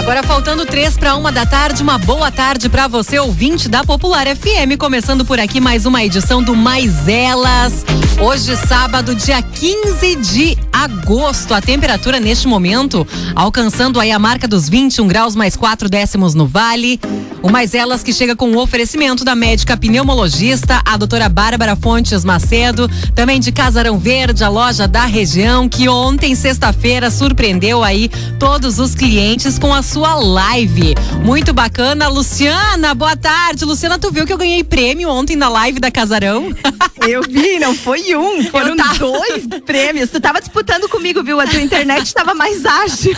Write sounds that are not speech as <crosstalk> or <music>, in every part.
Agora faltando três para uma da tarde, uma boa tarde para você ouvinte da Popular FM, começando por aqui mais uma edição do Mais Elas. Hoje sábado, dia 15 de agosto, a temperatura neste momento alcançando aí a marca dos 21 graus mais 4 décimos no Vale. O Mais Elas que chega com o oferecimento da médica pneumologista, a doutora Bárbara Fontes Macedo, também de Casarão Verde, a loja da região, que ontem, sexta-feira, surpreendeu aí todos os clientes com a sua live. Muito bacana. Luciana, boa tarde. Luciana, tu viu que eu ganhei prêmio ontem na live da Casarão? <laughs> Eu vi, não foi um, foram dois <laughs> prêmios. Tu tava disputando comigo, viu? A tua internet estava mais ágil.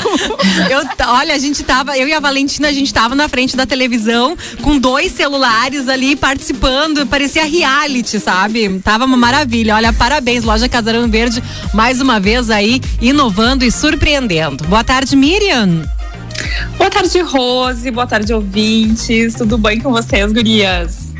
Eu, olha, a gente tava, eu e a Valentina, a gente tava na frente da televisão com dois celulares ali participando, parecia reality, sabe? Tava uma maravilha. Olha, parabéns, loja Casarão Verde, mais uma vez aí inovando e surpreendendo. Boa tarde, Miriam. Boa tarde, Rose. Boa tarde, ouvintes. Tudo bem com vocês, gurias?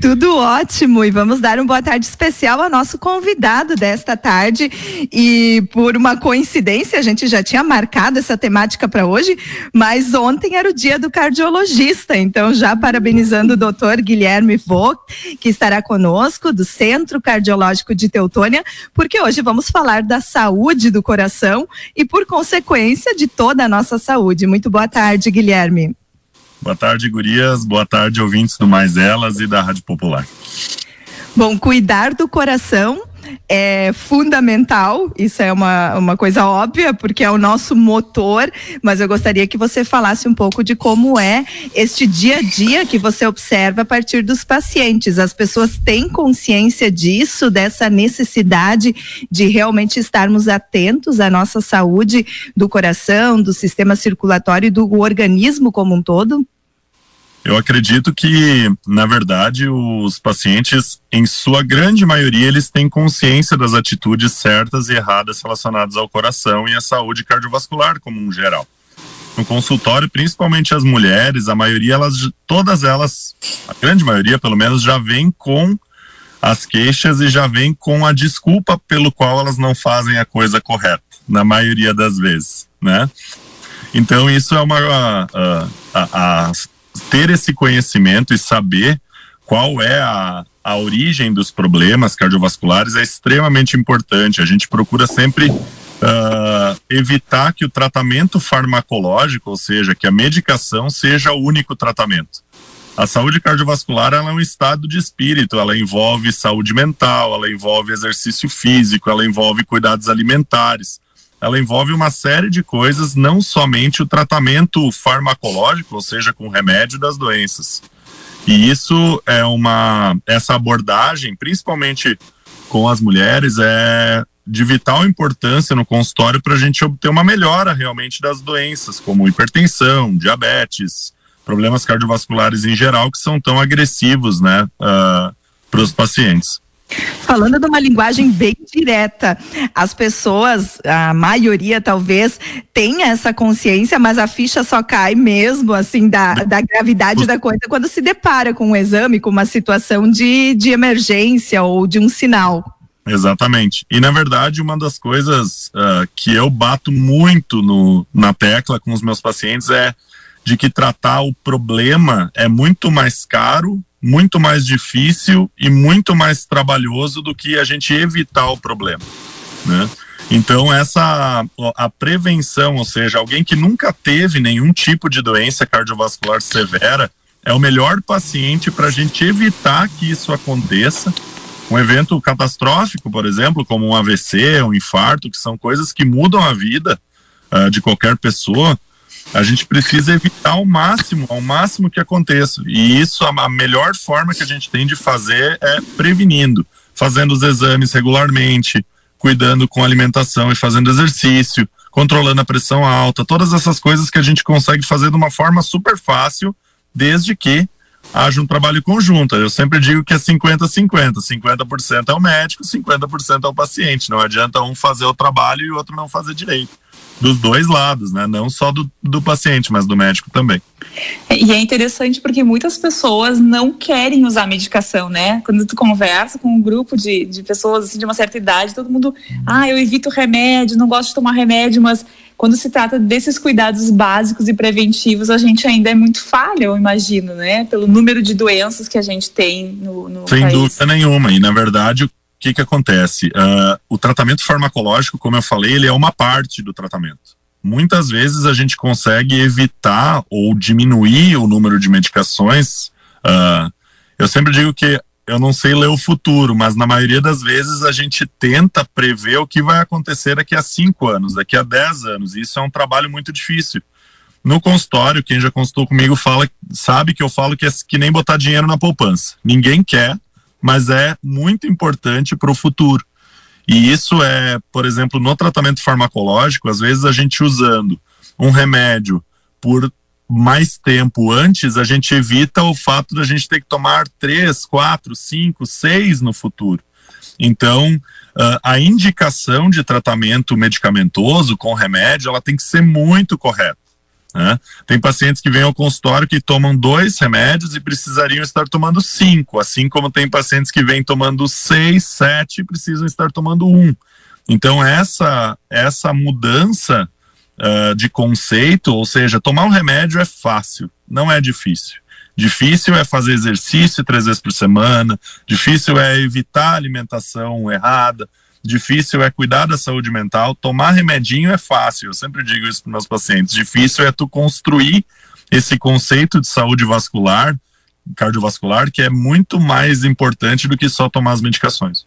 Tudo ótimo e vamos dar uma boa tarde especial ao nosso convidado desta tarde e por uma coincidência a gente já tinha marcado essa temática para hoje, mas ontem era o dia do cardiologista, então já parabenizando o doutor Guilherme Vogt, que estará conosco do Centro Cardiológico de Teutônia, porque hoje vamos falar da saúde do coração e por consequência de toda a nossa saúde. Muito boa tarde, Guilherme. Boa tarde, gurias. Boa tarde, ouvintes do Mais Elas e da Rádio Popular. Bom, cuidar do coração é fundamental, isso é uma, uma coisa óbvia, porque é o nosso motor, mas eu gostaria que você falasse um pouco de como é este dia a dia que você observa a partir dos pacientes. As pessoas têm consciência disso, dessa necessidade de realmente estarmos atentos à nossa saúde do coração, do sistema circulatório e do organismo como um todo? Eu acredito que, na verdade, os pacientes, em sua grande maioria, eles têm consciência das atitudes certas e erradas relacionadas ao coração e à saúde cardiovascular como um geral. No consultório, principalmente as mulheres, a maioria, elas, todas elas, a grande maioria, pelo menos, já vem com as queixas e já vem com a desculpa pelo qual elas não fazem a coisa correta, na maioria das vezes, né? Então isso é uma a, a, a, ter esse conhecimento e saber qual é a, a origem dos problemas cardiovasculares é extremamente importante. A gente procura sempre uh, evitar que o tratamento farmacológico, ou seja, que a medicação seja o único tratamento. A saúde cardiovascular é um estado de espírito, ela envolve saúde mental, ela envolve exercício físico, ela envolve cuidados alimentares ela envolve uma série de coisas, não somente o tratamento farmacológico, ou seja, com remédio das doenças. E isso é uma essa abordagem, principalmente com as mulheres, é de vital importância no consultório para a gente obter uma melhora realmente das doenças, como hipertensão, diabetes, problemas cardiovasculares em geral, que são tão agressivos, né, uh, para os pacientes. Falando de uma linguagem bem direta, as pessoas, a maioria talvez, tenha essa consciência, mas a ficha só cai mesmo, assim, da, da gravidade da coisa quando se depara com um exame, com uma situação de, de emergência ou de um sinal. Exatamente. E na verdade, uma das coisas uh, que eu bato muito no, na tecla com os meus pacientes é de que tratar o problema é muito mais caro muito mais difícil e muito mais trabalhoso do que a gente evitar o problema, né? Então essa a prevenção, ou seja, alguém que nunca teve nenhum tipo de doença cardiovascular severa, é o melhor paciente para a gente evitar que isso aconteça. Um evento catastrófico, por exemplo, como um AVC, um infarto, que são coisas que mudam a vida uh, de qualquer pessoa, a gente precisa evitar ao máximo, ao máximo que aconteça. E isso, a melhor forma que a gente tem de fazer é prevenindo, fazendo os exames regularmente, cuidando com alimentação e fazendo exercício, controlando a pressão alta, todas essas coisas que a gente consegue fazer de uma forma super fácil, desde que haja um trabalho conjunto. Eu sempre digo que é 50-50. 50% é o médico, 50% é o paciente. Não adianta um fazer o trabalho e o outro não fazer direito dos dois lados, né? Não só do, do paciente, mas do médico também. E é interessante porque muitas pessoas não querem usar medicação, né? Quando tu conversa com um grupo de, de pessoas assim, de uma certa idade, todo mundo, ah, eu evito remédio, não gosto de tomar remédio, mas quando se trata desses cuidados básicos e preventivos, a gente ainda é muito falha, eu imagino, né? Pelo número de doenças que a gente tem no, no Sem país. dúvida nenhuma. E, na verdade, o que, que acontece? Uh, o tratamento farmacológico, como eu falei, ele é uma parte do tratamento. Muitas vezes a gente consegue evitar ou diminuir o número de medicações. Uh, eu sempre digo que eu não sei ler o futuro, mas na maioria das vezes a gente tenta prever o que vai acontecer daqui a cinco anos, daqui a dez anos. E isso é um trabalho muito difícil. No consultório, quem já consultou comigo fala, sabe que eu falo que é que nem botar dinheiro na poupança. Ninguém quer, mas é muito importante para o futuro. E isso é, por exemplo, no tratamento farmacológico, às vezes a gente usando um remédio por mais tempo antes, a gente evita o fato da gente ter que tomar três, quatro, cinco, seis no futuro. Então, uh, a indicação de tratamento medicamentoso com remédio, ela tem que ser muito correta. Né? Tem pacientes que vêm ao consultório que tomam dois remédios e precisariam estar tomando cinco, assim como tem pacientes que vêm tomando seis, sete e precisam estar tomando um. Então, essa, essa mudança uh, de conceito, ou seja, tomar um remédio é fácil, não é difícil. Difícil é fazer exercício três vezes por semana, difícil é evitar alimentação errada, difícil é cuidar da saúde mental. Tomar remedinho é fácil, eu sempre digo isso para meus pacientes. Difícil é tu construir esse conceito de saúde vascular, cardiovascular, que é muito mais importante do que só tomar as medicações.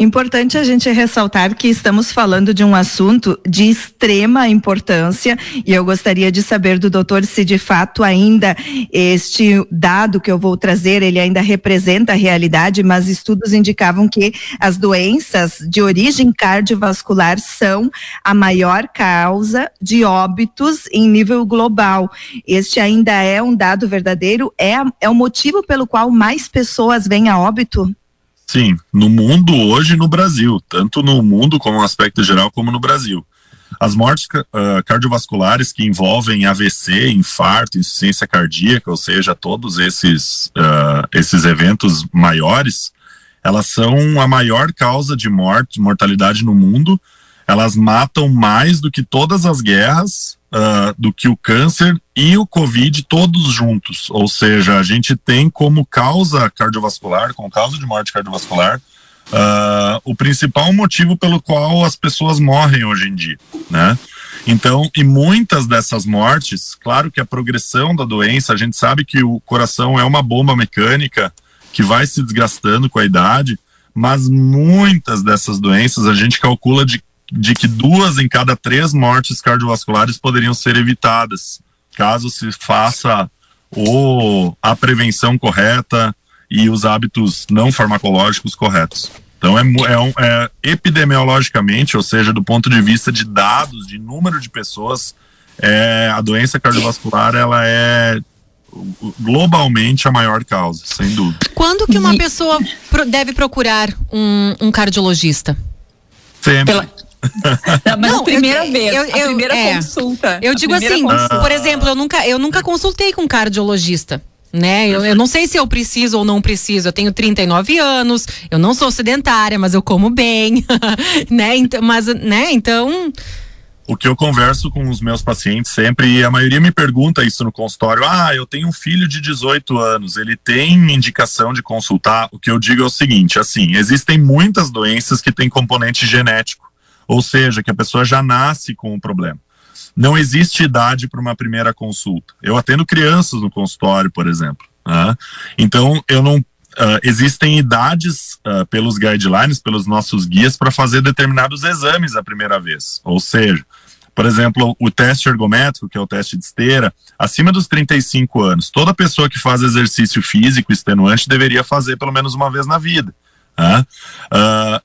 Importante a gente ressaltar que estamos falando de um assunto de extrema importância e eu gostaria de saber do doutor se de fato ainda este dado que eu vou trazer, ele ainda representa a realidade, mas estudos indicavam que as doenças de origem cardiovascular são a maior causa de óbitos em nível global. Este ainda é um dado verdadeiro? É, é o motivo pelo qual mais pessoas vêm a óbito? Sim, no mundo hoje e no Brasil, tanto no mundo como no aspecto geral, como no Brasil. As mortes uh, cardiovasculares que envolvem AVC, infarto, insuficiência cardíaca, ou seja, todos esses, uh, esses eventos maiores, elas são a maior causa de morte, mortalidade no mundo. Elas matam mais do que todas as guerras, uh, do que o câncer e o Covid todos juntos. Ou seja, a gente tem como causa cardiovascular, como causa de morte cardiovascular, uh, o principal motivo pelo qual as pessoas morrem hoje em dia, né? Então, e muitas dessas mortes, claro que a progressão da doença, a gente sabe que o coração é uma bomba mecânica que vai se desgastando com a idade, mas muitas dessas doenças a gente calcula de de que duas em cada três mortes cardiovasculares poderiam ser evitadas, caso se faça o, a prevenção correta e os hábitos não farmacológicos corretos. Então, é, é, um, é, epidemiologicamente, ou seja, do ponto de vista de dados, de número de pessoas, é, a doença cardiovascular ela é globalmente a maior causa, sem dúvida. Quando que uma pessoa deve procurar um, um cardiologista? Sempre. Pela <laughs> não, mas não, a primeira eu, vez, eu, eu, a primeira é, consulta. Eu digo assim, consulta. por exemplo, eu nunca, eu nunca consultei com cardiologista. Né? Eu, eu, não sei se eu preciso ou não preciso. Eu tenho 39 anos, eu não sou sedentária, mas eu como bem, <laughs> né? Então, mas, né? Então, o que eu converso com os meus pacientes sempre, e a maioria me pergunta isso no consultório: ah, eu tenho um filho de 18 anos, ele tem indicação de consultar? O que eu digo é o seguinte: assim, existem muitas doenças que têm componente genético. Ou seja, que a pessoa já nasce com o problema. Não existe idade para uma primeira consulta. Eu atendo crianças no consultório, por exemplo. Né? Então, eu não. Uh, existem idades uh, pelos guidelines, pelos nossos guias, para fazer determinados exames a primeira vez. Ou seja, por exemplo, o teste ergométrico, que é o teste de esteira, acima dos 35 anos, toda pessoa que faz exercício físico extenuante deveria fazer pelo menos uma vez na vida. Uh,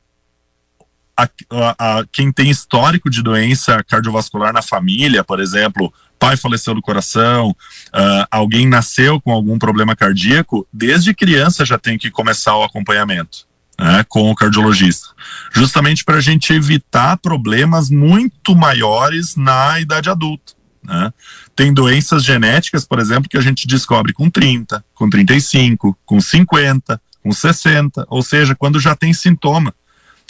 a, a, a, quem tem histórico de doença cardiovascular na família, por exemplo, pai faleceu do coração, uh, alguém nasceu com algum problema cardíaco, desde criança já tem que começar o acompanhamento. Né, com o cardiologista, justamente para a gente evitar problemas muito maiores na idade adulta. Né? Tem doenças genéticas, por exemplo, que a gente descobre com 30, com 35, com 50, com 60, ou seja, quando já tem sintoma.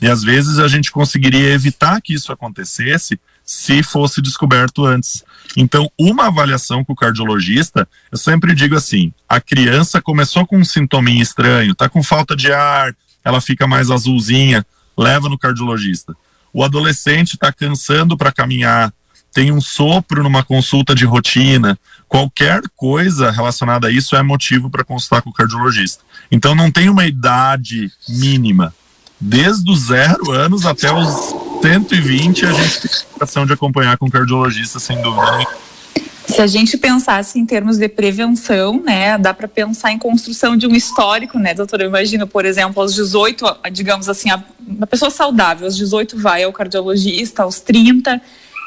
E às vezes a gente conseguiria evitar que isso acontecesse se fosse descoberto antes. Então, uma avaliação com o cardiologista, eu sempre digo assim: a criança começou com um sintominha estranho, tá com falta de ar, ela fica mais azulzinha, leva no cardiologista. O adolescente está cansando para caminhar, tem um sopro numa consulta de rotina, qualquer coisa relacionada a isso é motivo para consultar com o cardiologista. Então não tem uma idade mínima. Desde os zero anos até os 120 a gente tem indicação de acompanhar com cardiologista, sem dúvida Se a gente pensasse em termos de prevenção, né, dá para pensar em construção de um histórico, né, doutora? Imagina, por exemplo, aos 18, digamos assim, a, a pessoa saudável, aos 18 vai ao cardiologista, aos 30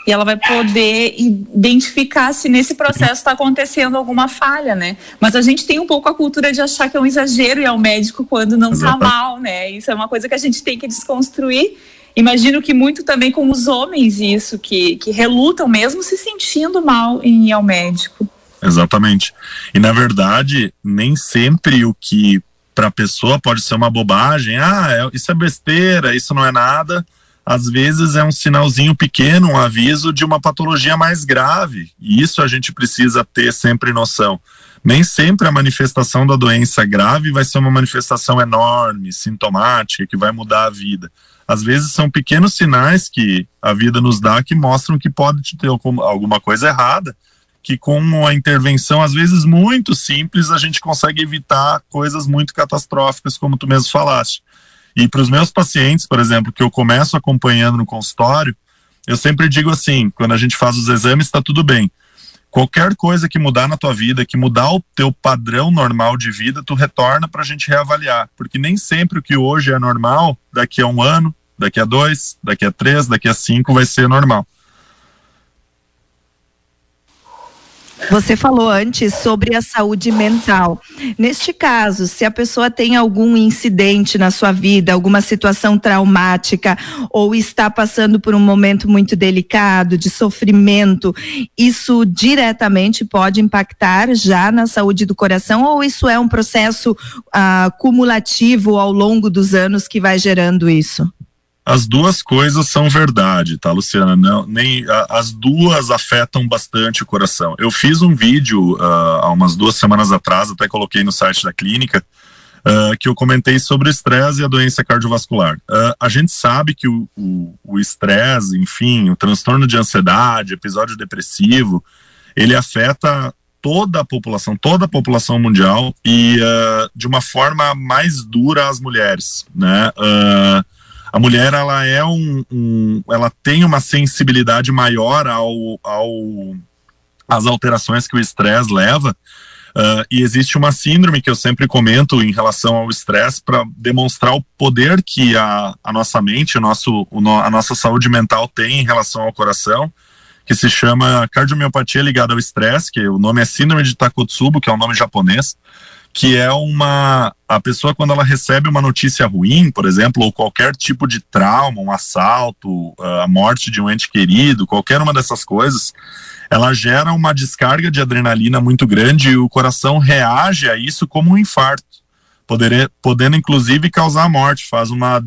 e ela vai poder identificar se nesse processo está acontecendo alguma falha, né? Mas a gente tem um pouco a cultura de achar que é um exagero ir ao médico quando não está mal, né? Isso é uma coisa que a gente tem que desconstruir. Imagino que muito também com os homens isso, que, que relutam mesmo se sentindo mal em ir ao médico. Exatamente. E na verdade, nem sempre o que para a pessoa pode ser uma bobagem, ah, é, isso é besteira, isso não é nada às vezes é um sinalzinho pequeno, um aviso de uma patologia mais grave. E isso a gente precisa ter sempre noção. Nem sempre a manifestação da doença grave vai ser uma manifestação enorme, sintomática, que vai mudar a vida. Às vezes são pequenos sinais que a vida nos dá que mostram que pode ter alguma coisa errada, que com a intervenção, às vezes muito simples, a gente consegue evitar coisas muito catastróficas, como tu mesmo falaste. E para os meus pacientes, por exemplo, que eu começo acompanhando no consultório, eu sempre digo assim: quando a gente faz os exames, está tudo bem. Qualquer coisa que mudar na tua vida, que mudar o teu padrão normal de vida, tu retorna para a gente reavaliar. Porque nem sempre o que hoje é normal, daqui a um ano, daqui a dois, daqui a três, daqui a cinco, vai ser normal. Você falou antes sobre a saúde mental. Neste caso, se a pessoa tem algum incidente na sua vida, alguma situação traumática, ou está passando por um momento muito delicado, de sofrimento, isso diretamente pode impactar já na saúde do coração, ou isso é um processo ah, cumulativo ao longo dos anos que vai gerando isso? As duas coisas são verdade, tá, Luciana? Não, nem a, as duas afetam bastante o coração. Eu fiz um vídeo uh, há umas duas semanas atrás, até coloquei no site da clínica, uh, que eu comentei sobre o estresse e a doença cardiovascular. Uh, a gente sabe que o estresse, enfim, o transtorno de ansiedade, episódio depressivo, ele afeta toda a população, toda a população mundial e de uma forma mais dura as mulheres, né? Uh, a mulher ela é um, um ela tem uma sensibilidade maior ao, ao às alterações que o estresse leva uh, e existe uma síndrome que eu sempre comento em relação ao estresse para demonstrar o poder que a, a nossa mente, o nosso, o, a nossa saúde mental tem em relação ao coração que se chama cardiomiopatia ligada ao estresse, que o nome é síndrome de Takotsubo, que é um nome japonês que é uma a pessoa quando ela recebe uma notícia ruim, por exemplo, ou qualquer tipo de trauma, um assalto, a morte de um ente querido, qualquer uma dessas coisas, ela gera uma descarga de adrenalina muito grande e o coração reage a isso como um infarto, poder, podendo inclusive causar a morte, faz uma,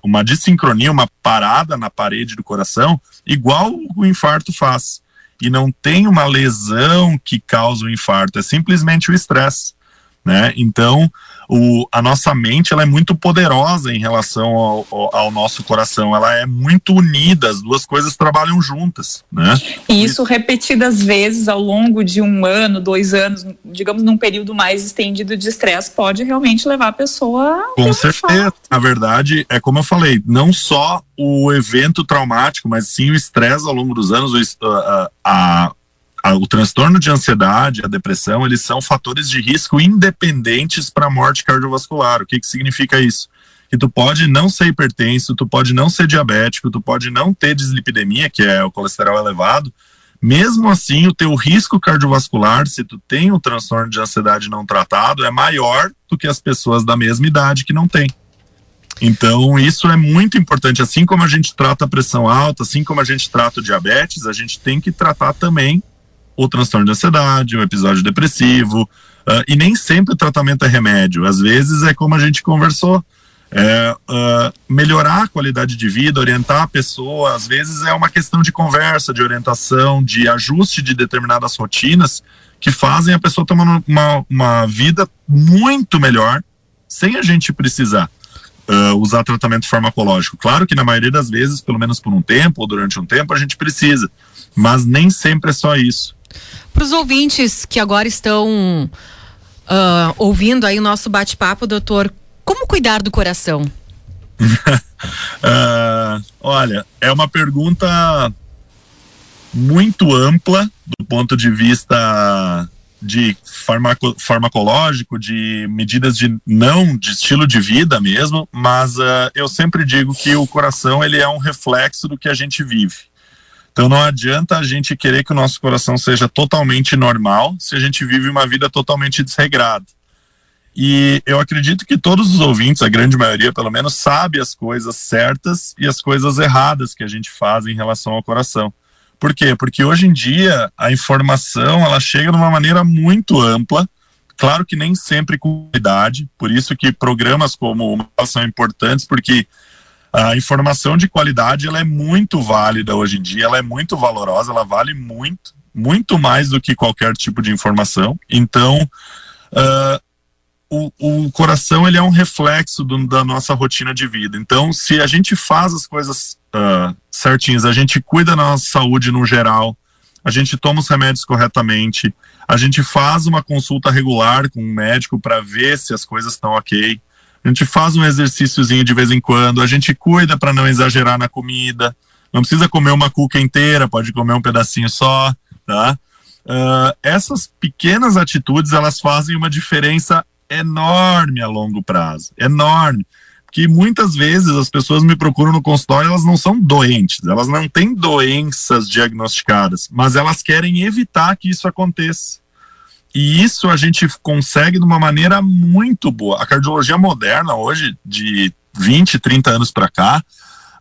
uma dissincronia, uma parada na parede do coração, igual o infarto faz. E não tem uma lesão que causa o infarto, é simplesmente o estresse né? Então, o, a nossa mente ela é muito poderosa em relação ao, ao, ao, nosso coração, ela é muito unida, as duas coisas trabalham juntas, né? E isso repetidas vezes ao longo de um ano, dois anos, digamos num período mais estendido de estresse, pode realmente levar a pessoa a Com certeza, na verdade, é como eu falei, não só o evento traumático, mas sim o estresse ao longo dos anos, a, a a, o transtorno de ansiedade, a depressão, eles são fatores de risco independentes para a morte cardiovascular. O que, que significa isso? Que tu pode não ser hipertenso, tu pode não ser diabético, tu pode não ter dislipidemia, que é o colesterol elevado. Mesmo assim, o teu risco cardiovascular, se tu tem o transtorno de ansiedade não tratado, é maior do que as pessoas da mesma idade que não têm. Então, isso é muito importante. Assim como a gente trata a pressão alta, assim como a gente trata o diabetes, a gente tem que tratar também o transtorno de ansiedade, o episódio depressivo, uh, e nem sempre o tratamento é remédio. Às vezes é como a gente conversou, é, uh, melhorar a qualidade de vida, orientar a pessoa. Às vezes é uma questão de conversa, de orientação, de ajuste de determinadas rotinas que fazem a pessoa tomar uma, uma vida muito melhor sem a gente precisar uh, usar tratamento farmacológico. Claro que na maioria das vezes, pelo menos por um tempo ou durante um tempo, a gente precisa, mas nem sempre é só isso. Para os ouvintes que agora estão uh, ouvindo aí o nosso bate-papo, doutor, como cuidar do coração? uh, <laughs> olha, é uma pergunta muito ampla do ponto de vista de farmaco, farmacológico, de medidas de não de estilo de vida mesmo, mas uh, eu sempre digo que o coração ele é um reflexo do que a gente vive. Então não adianta a gente querer que o nosso coração seja totalmente normal se a gente vive uma vida totalmente desregrada. E eu acredito que todos os ouvintes, a grande maioria pelo menos, sabe as coisas certas e as coisas erradas que a gente faz em relação ao coração. Por quê? Porque hoje em dia a informação ela chega de uma maneira muito ampla, claro que nem sempre com qualidade, por isso que programas como o são importantes, porque a informação de qualidade ela é muito válida hoje em dia, ela é muito valorosa, ela vale muito, muito mais do que qualquer tipo de informação. Então, uh, o, o, coração ele é um reflexo do, da nossa rotina de vida. Então, se a gente faz as coisas uh, certinhas, a gente cuida da nossa saúde no geral, a gente toma os remédios corretamente, a gente faz uma consulta regular com um médico para ver se as coisas estão ok, a gente faz um exercíciozinho de vez em quando, a gente cuida para não exagerar na comida, não precisa comer uma cuca inteira, pode comer um pedacinho só, tá? Uh, essas pequenas atitudes elas fazem uma diferença enorme a longo prazo, enorme. Que muitas vezes as pessoas me procuram no consultório, elas não são doentes, elas não têm doenças diagnosticadas, mas elas querem evitar que isso aconteça. E isso a gente consegue de uma maneira muito boa. A cardiologia moderna, hoje, de 20, 30 anos para cá,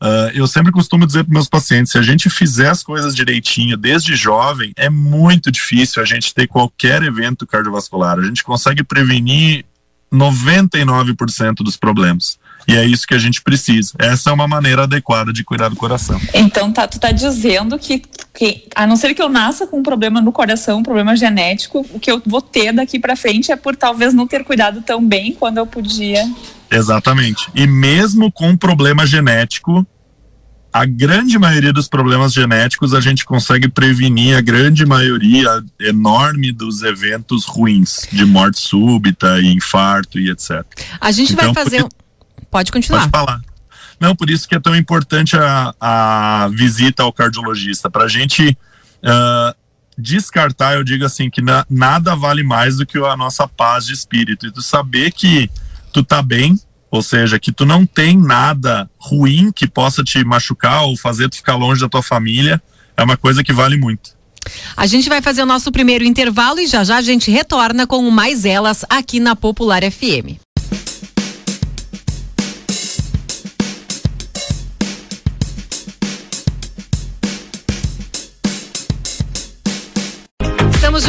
uh, eu sempre costumo dizer para meus pacientes: se a gente fizer as coisas direitinho desde jovem, é muito difícil a gente ter qualquer evento cardiovascular. A gente consegue prevenir 99% dos problemas. E é isso que a gente precisa. Essa é uma maneira adequada de cuidar do coração. Então, tá, tu tá dizendo que, que, a não ser que eu nasça com um problema no coração, um problema genético, o que eu vou ter daqui para frente é por talvez não ter cuidado tão bem quando eu podia. Exatamente. E mesmo com problema genético, a grande maioria dos problemas genéticos a gente consegue prevenir a grande maioria enorme dos eventos ruins, de morte súbita, e infarto e etc. A gente então, vai fazer. Porque... Pode continuar. Pode falar. Não, por isso que é tão importante a, a visita ao cardiologista, para a gente uh, descartar, eu digo assim, que na, nada vale mais do que a nossa paz de espírito, e tu saber que tu tá bem, ou seja, que tu não tem nada ruim que possa te machucar ou fazer tu ficar longe da tua família, é uma coisa que vale muito. A gente vai fazer o nosso primeiro intervalo e já já a gente retorna com Mais Elas aqui na Popular FM.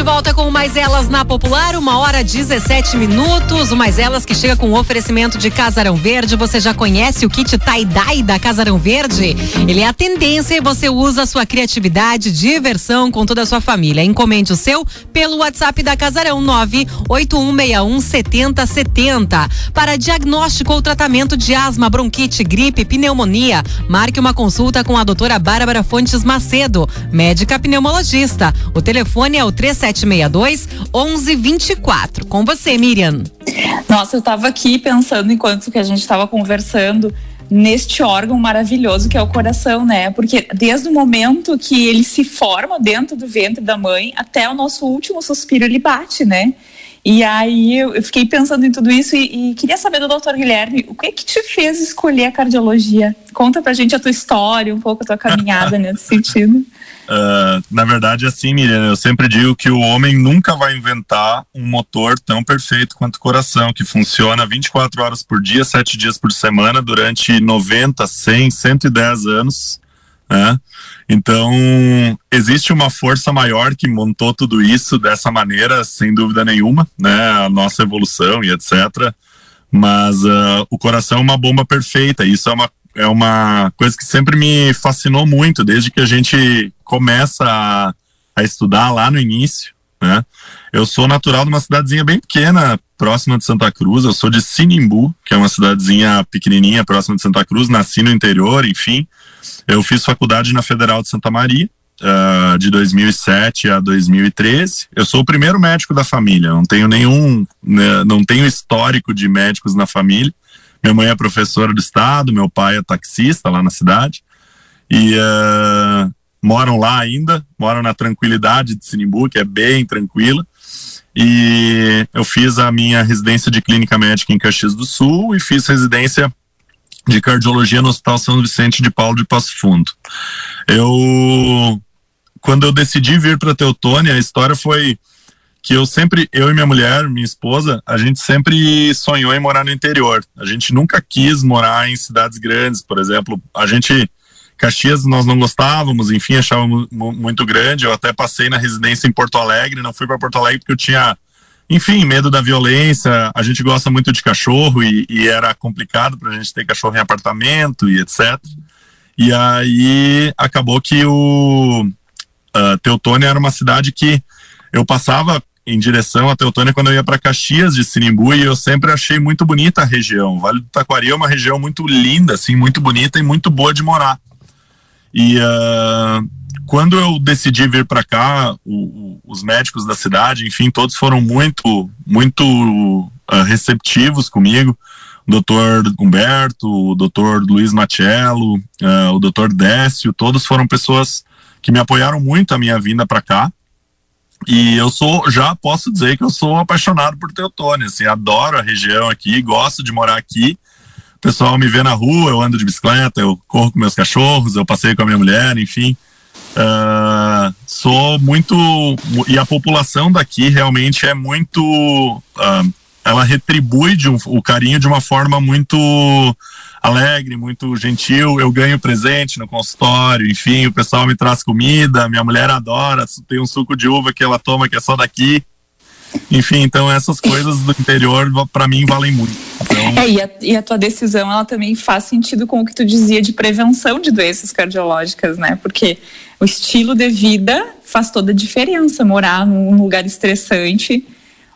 De volta com o Mais Elas na Popular, uma hora 17 minutos. O Mais Elas que chega com o oferecimento de Casarão Verde. Você já conhece o kit tie-dye da Casarão Verde? Ele é a tendência e você usa a sua criatividade, diversão com toda a sua família. Encomende o seu pelo WhatsApp da Casarão 981617070. Para diagnóstico ou tratamento de asma, bronquite, gripe, pneumonia, marque uma consulta com a doutora Bárbara Fontes Macedo, médica pneumologista. O telefone é o 3 3762 1124. Com você, Miriam. Nossa, eu estava aqui pensando enquanto que a gente estava conversando neste órgão maravilhoso que é o coração, né? Porque desde o momento que ele se forma dentro do ventre da mãe até o nosso último suspiro ele bate, né? E aí eu fiquei pensando em tudo isso e, e queria saber do doutor Guilherme, o que é que te fez escolher a cardiologia? Conta pra gente a tua história, um pouco a tua caminhada <laughs> nesse sentido. Uh, na verdade, assim, Miriam, eu sempre digo que o homem nunca vai inventar um motor tão perfeito quanto o coração, que funciona 24 horas por dia, 7 dias por semana, durante 90, 100, 110 anos. Né? Então, existe uma força maior que montou tudo isso dessa maneira, sem dúvida nenhuma, né? A nossa evolução e etc. Mas uh, o coração é uma bomba perfeita. Isso é uma, é uma coisa que sempre me fascinou muito, desde que a gente começa a, a estudar lá no início. Né? Eu sou natural de uma cidadezinha bem pequena, próxima de Santa Cruz. Eu sou de Sinimbu, que é uma cidadezinha pequenininha, próxima de Santa Cruz. Nasci no interior, enfim. Eu fiz faculdade na Federal de Santa Maria uh, de 2007 a 2013. Eu sou o primeiro médico da família, não tenho nenhum, né, não tenho histórico de médicos na família. Minha mãe é professora do estado, meu pai é taxista lá na cidade e uh, moram lá ainda, moram na tranquilidade de Sinimbu, que é bem tranquila. E eu fiz a minha residência de clínica médica em Caxias do Sul e fiz residência de cardiologia no Hospital São Vicente de Paulo de Passo Fundo. Eu quando eu decidi vir para Teutônia, a história foi que eu sempre, eu e minha mulher, minha esposa, a gente sempre sonhou em morar no interior. A gente nunca quis morar em cidades grandes, por exemplo. A gente, Caxias, nós não gostávamos, enfim, achávamos muito grande. Eu até passei na residência em Porto Alegre, não fui para Porto Alegre porque eu tinha, enfim, medo da violência. A gente gosta muito de cachorro e, e era complicado para a gente ter cachorro em apartamento e etc. E aí acabou que o uh, Teutônia era uma cidade que eu passava em direção a Teutônia quando eu ia para Caxias de Sinimbu e eu sempre achei muito bonita a região. Vale do Taquari é uma região muito linda, assim, muito bonita e muito boa de morar. E uh, quando eu decidi vir para cá, o, o, os médicos da cidade, enfim, todos foram muito, muito uh, receptivos comigo. O doutor Humberto, o doutor Luiz Machello, uh, o doutor Décio, todos foram pessoas que me apoiaram muito a minha vinda para cá. E eu sou, já posso dizer que eu sou apaixonado por Teutônia, assim, adoro a região aqui, gosto de morar aqui. O pessoal me vê na rua, eu ando de bicicleta, eu corro com meus cachorros, eu passei com a minha mulher, enfim. Uh, sou muito. E a população daqui realmente é muito. Uh, ela retribui um, o carinho de uma forma muito alegre, muito gentil. Eu ganho presente no consultório, enfim, o pessoal me traz comida, minha mulher adora, tem um suco de uva que ela toma que é só daqui. Enfim, então essas coisas do interior para mim valem muito. Então... É, e a, e a, tua decisão ela também faz sentido com o que tu dizia de prevenção de doenças cardiológicas, né? Porque o estilo de vida faz toda a diferença. Morar num lugar estressante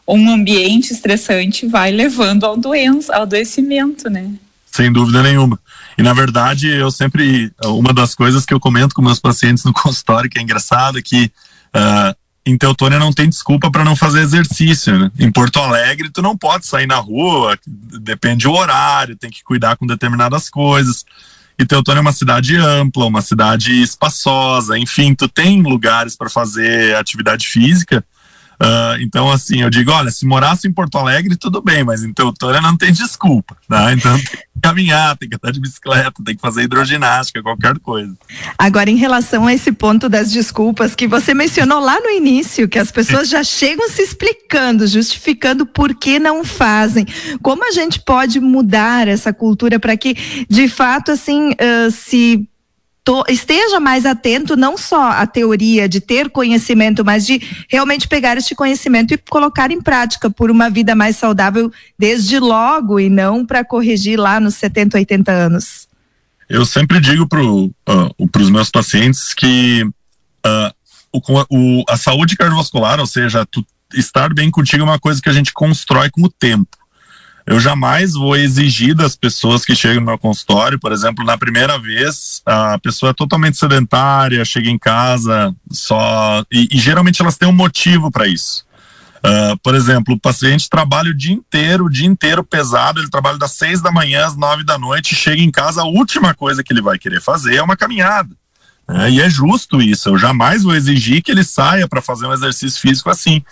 ou um ambiente estressante vai levando ao doença, ao adoecimento, né? sem dúvida nenhuma. E na verdade, eu sempre, uma das coisas que eu comento com meus pacientes no <laughs> consultório, que é engraçado, é que uh, em Teutônia não tem desculpa para não fazer exercício, né? Em Porto Alegre, tu não pode sair na rua, depende do horário, tem que cuidar com determinadas coisas. E Teutônia é uma cidade ampla, uma cidade espaçosa, enfim, tu tem lugares para fazer atividade física Uh, então, assim, eu digo, olha, se morasse em Porto Alegre, tudo bem, mas em Teutônia não tem desculpa, tá? Então tem que caminhar, tem que andar de bicicleta, tem que fazer hidroginástica, qualquer coisa. Agora, em relação a esse ponto das desculpas que você mencionou lá no início, que as pessoas já chegam se explicando, justificando por que não fazem. Como a gente pode mudar essa cultura para que, de fato, assim, uh, se to, esteja mais atento não só à teoria de ter conhecimento, mas de realmente pegar este conhecimento e colocar em prática por uma vida mais saudável desde logo e não para corrigir lá nos 70, 80 anos. Eu sempre digo para uh, os meus pacientes que uh, o, o, a saúde cardiovascular, ou seja, tu estar bem contigo é uma coisa que a gente constrói com o tempo eu jamais vou exigir das pessoas que chegam no meu consultório, por exemplo, na primeira vez, a pessoa é totalmente sedentária, chega em casa só. E, e geralmente elas têm um motivo para isso. Uh, por exemplo, o paciente trabalha o dia inteiro, o dia inteiro pesado, ele trabalha das seis da manhã às nove da noite, chega em casa, a última coisa que ele vai querer fazer é uma caminhada. Né? E é justo isso, eu jamais vou exigir que ele saia para fazer um exercício físico assim.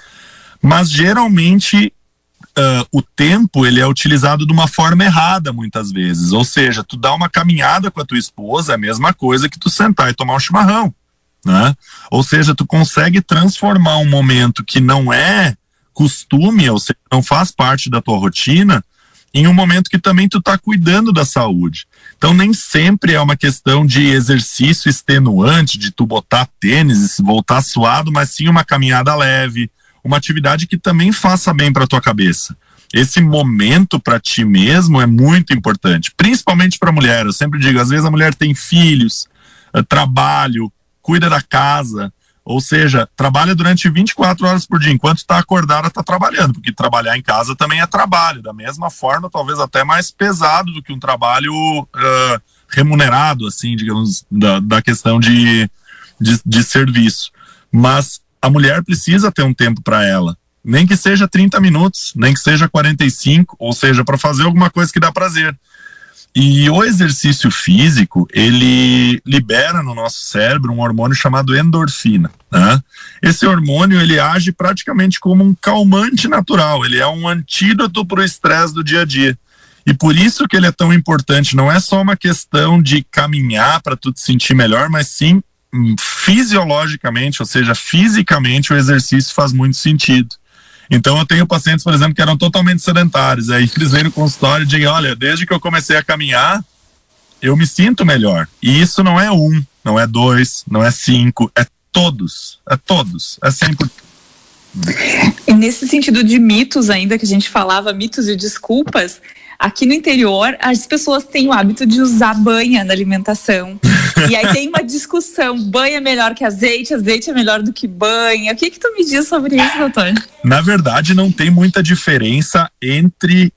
Mas geralmente uh, o tempo ele é utilizado de uma forma errada muitas vezes. Ou seja, tu dá uma caminhada com a tua esposa é a mesma coisa que tu sentar e tomar um chimarrão. Né? Ou seja, tu consegue transformar um momento que não é costume, ou seja, não faz parte da tua rotina, em um momento que também tu está cuidando da saúde. Então nem sempre é uma questão de exercício extenuante, de tu botar tênis e voltar suado, mas sim uma caminhada leve, uma atividade que também faça bem para tua cabeça. esse momento para ti mesmo é muito importante, principalmente para a mulher. Eu sempre digo, às vezes a mulher tem filhos, uh, trabalho, cuida da casa, ou seja, trabalha durante 24 horas por dia. Enquanto está acordada, está trabalhando, porque trabalhar em casa também é trabalho. Da mesma forma, talvez até mais pesado do que um trabalho uh, remunerado, assim, digamos, da, da questão de, de, de serviço. Mas a mulher precisa ter um tempo para ela. Nem que seja 30 minutos, nem que seja 45, ou seja, para fazer alguma coisa que dá prazer. E o exercício físico, ele libera no nosso cérebro um hormônio chamado endorfina. Né? Esse hormônio, ele age praticamente como um calmante natural, ele é um antídoto para o estresse do dia a dia. E por isso que ele é tão importante, não é só uma questão de caminhar para tu te sentir melhor, mas sim fisiologicamente, ou seja, fisicamente o exercício faz muito sentido. Então eu tenho pacientes, por exemplo, que eram totalmente sedentários. Aí eles vêm no consultório e dizem, olha, desde que eu comecei a caminhar, eu me sinto melhor. E isso não é um, não é dois, não é cinco, é todos, é todos, é sempre. E nesse sentido de mitos ainda que a gente falava, mitos e desculpas, Aqui no interior, as pessoas têm o hábito de usar banha na alimentação. <laughs> e aí tem uma discussão: banha é melhor que azeite, azeite é melhor do que banha. O que, que tu me diz sobre isso, doutor? Na verdade, não tem muita diferença entre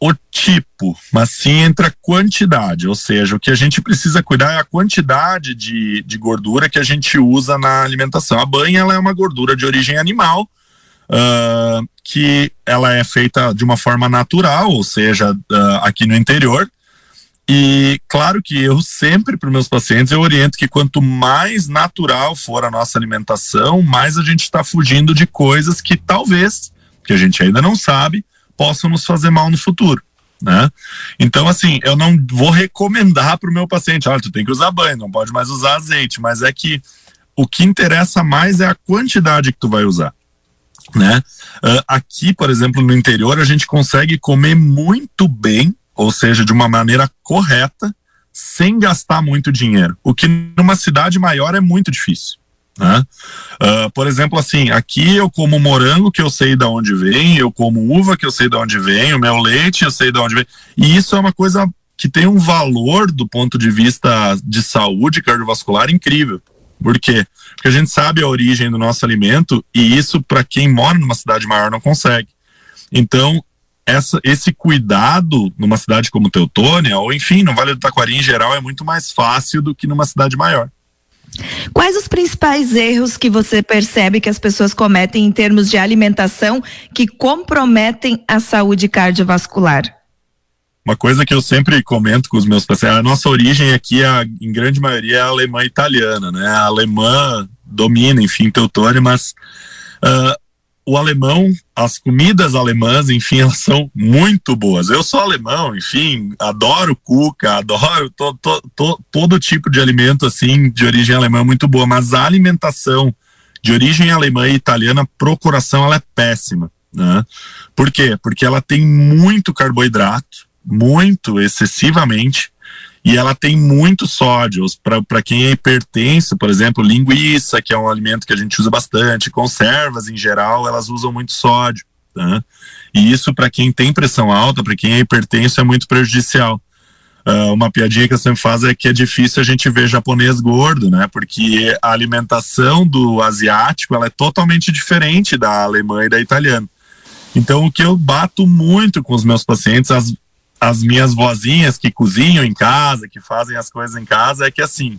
o tipo, mas sim entre a quantidade. Ou seja, o que a gente precisa cuidar é a quantidade de, de gordura que a gente usa na alimentação. A banha ela é uma gordura de origem animal uh, que ela é feita de uma forma natural, ou seja, uh, aqui no interior. E claro que eu sempre para meus pacientes eu oriento que quanto mais natural for a nossa alimentação, mais a gente está fugindo de coisas que talvez, que a gente ainda não sabe, possam nos fazer mal no futuro. Né? Então, assim, eu não vou recomendar para o meu paciente, olha, tu tem que usar banho, não pode mais usar azeite, mas é que o que interessa mais é a quantidade que tu vai usar né? Uh, aqui, por exemplo, no interior, a gente consegue comer muito bem, ou seja, de uma maneira correta, sem gastar muito dinheiro. O que numa cidade maior é muito difícil. Né? Uh, por exemplo, assim, aqui eu como morango que eu sei de onde vem, eu como uva que eu sei de onde vem, o meu leite eu sei de onde vem, e isso é uma coisa que tem um valor do ponto de vista de saúde cardiovascular incrível. Por quê? Porque a gente sabe a origem do nosso alimento e isso, para quem mora numa cidade maior, não consegue. Então, essa, esse cuidado numa cidade como Teutônia, ou enfim, no Vale do Taquari em geral, é muito mais fácil do que numa cidade maior. Quais os principais erros que você percebe que as pessoas cometem em termos de alimentação que comprometem a saúde cardiovascular? Uma coisa que eu sempre comento com os meus pacientes, a nossa origem aqui, a, em grande maioria, é alemã italiana, né? A alemã domina, enfim, Teutônia, mas uh, o alemão, as comidas alemãs, enfim, elas são muito boas. Eu sou alemão, enfim, adoro cuca, adoro to, to, to, todo tipo de alimento, assim, de origem alemã muito boa, mas a alimentação de origem alemã e italiana, procuração, ela é péssima, né? Por quê? Porque ela tem muito carboidrato, muito, excessivamente, e ela tem muito sódio. Para quem é hipertenso, por exemplo, linguiça, que é um alimento que a gente usa bastante, conservas em geral, elas usam muito sódio. Tá? E isso, para quem tem pressão alta, para quem é hipertenso, é muito prejudicial. Uh, uma piadinha que eu sempre faço é que é difícil a gente ver japonês gordo, né? Porque a alimentação do asiático ela é totalmente diferente da alemã e da italiana. Então, o que eu bato muito com os meus pacientes, as, as minhas vozinhas que cozinham em casa, que fazem as coisas em casa, é que assim,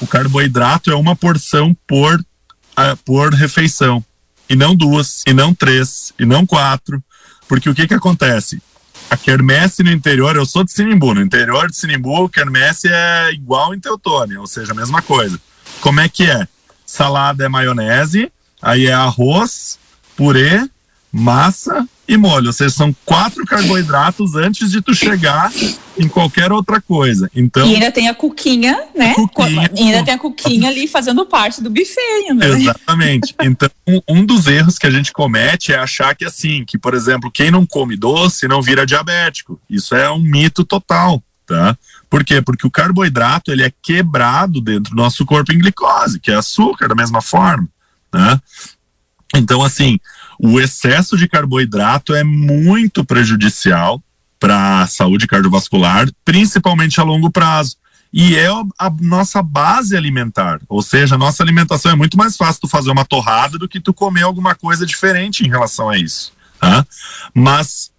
o carboidrato é uma porção por, uh, por refeição. E não duas, e não três, e não quatro. Porque o que que acontece? A quermesse no interior, eu sou de Sinimbu, no interior de Sinimbu, quermesse é igual em Teutônia, ou seja, a mesma coisa. Como é que é? Salada é maionese, aí é arroz, purê, massa e molho. Ou seja, são quatro carboidratos antes de tu chegar em qualquer outra coisa. Então, e ainda tem a cuquinha, né? Cuquinha, e ainda tem a cuquinha ali fazendo parte do buffet ainda. Né? Exatamente. Então, um dos erros que a gente comete é achar que assim, que por exemplo, quem não come doce não vira diabético. Isso é um mito total, tá? Por quê? Porque o carboidrato ele é quebrado dentro do nosso corpo em glicose, que é açúcar da mesma forma, né? Então, assim, O excesso de carboidrato é muito prejudicial para a saúde cardiovascular, principalmente a longo prazo. E é a nossa base alimentar, ou seja, a nossa alimentação é muito mais fácil tu fazer uma torrada do que tu comer alguma coisa diferente em relação a isso. Tá? Mas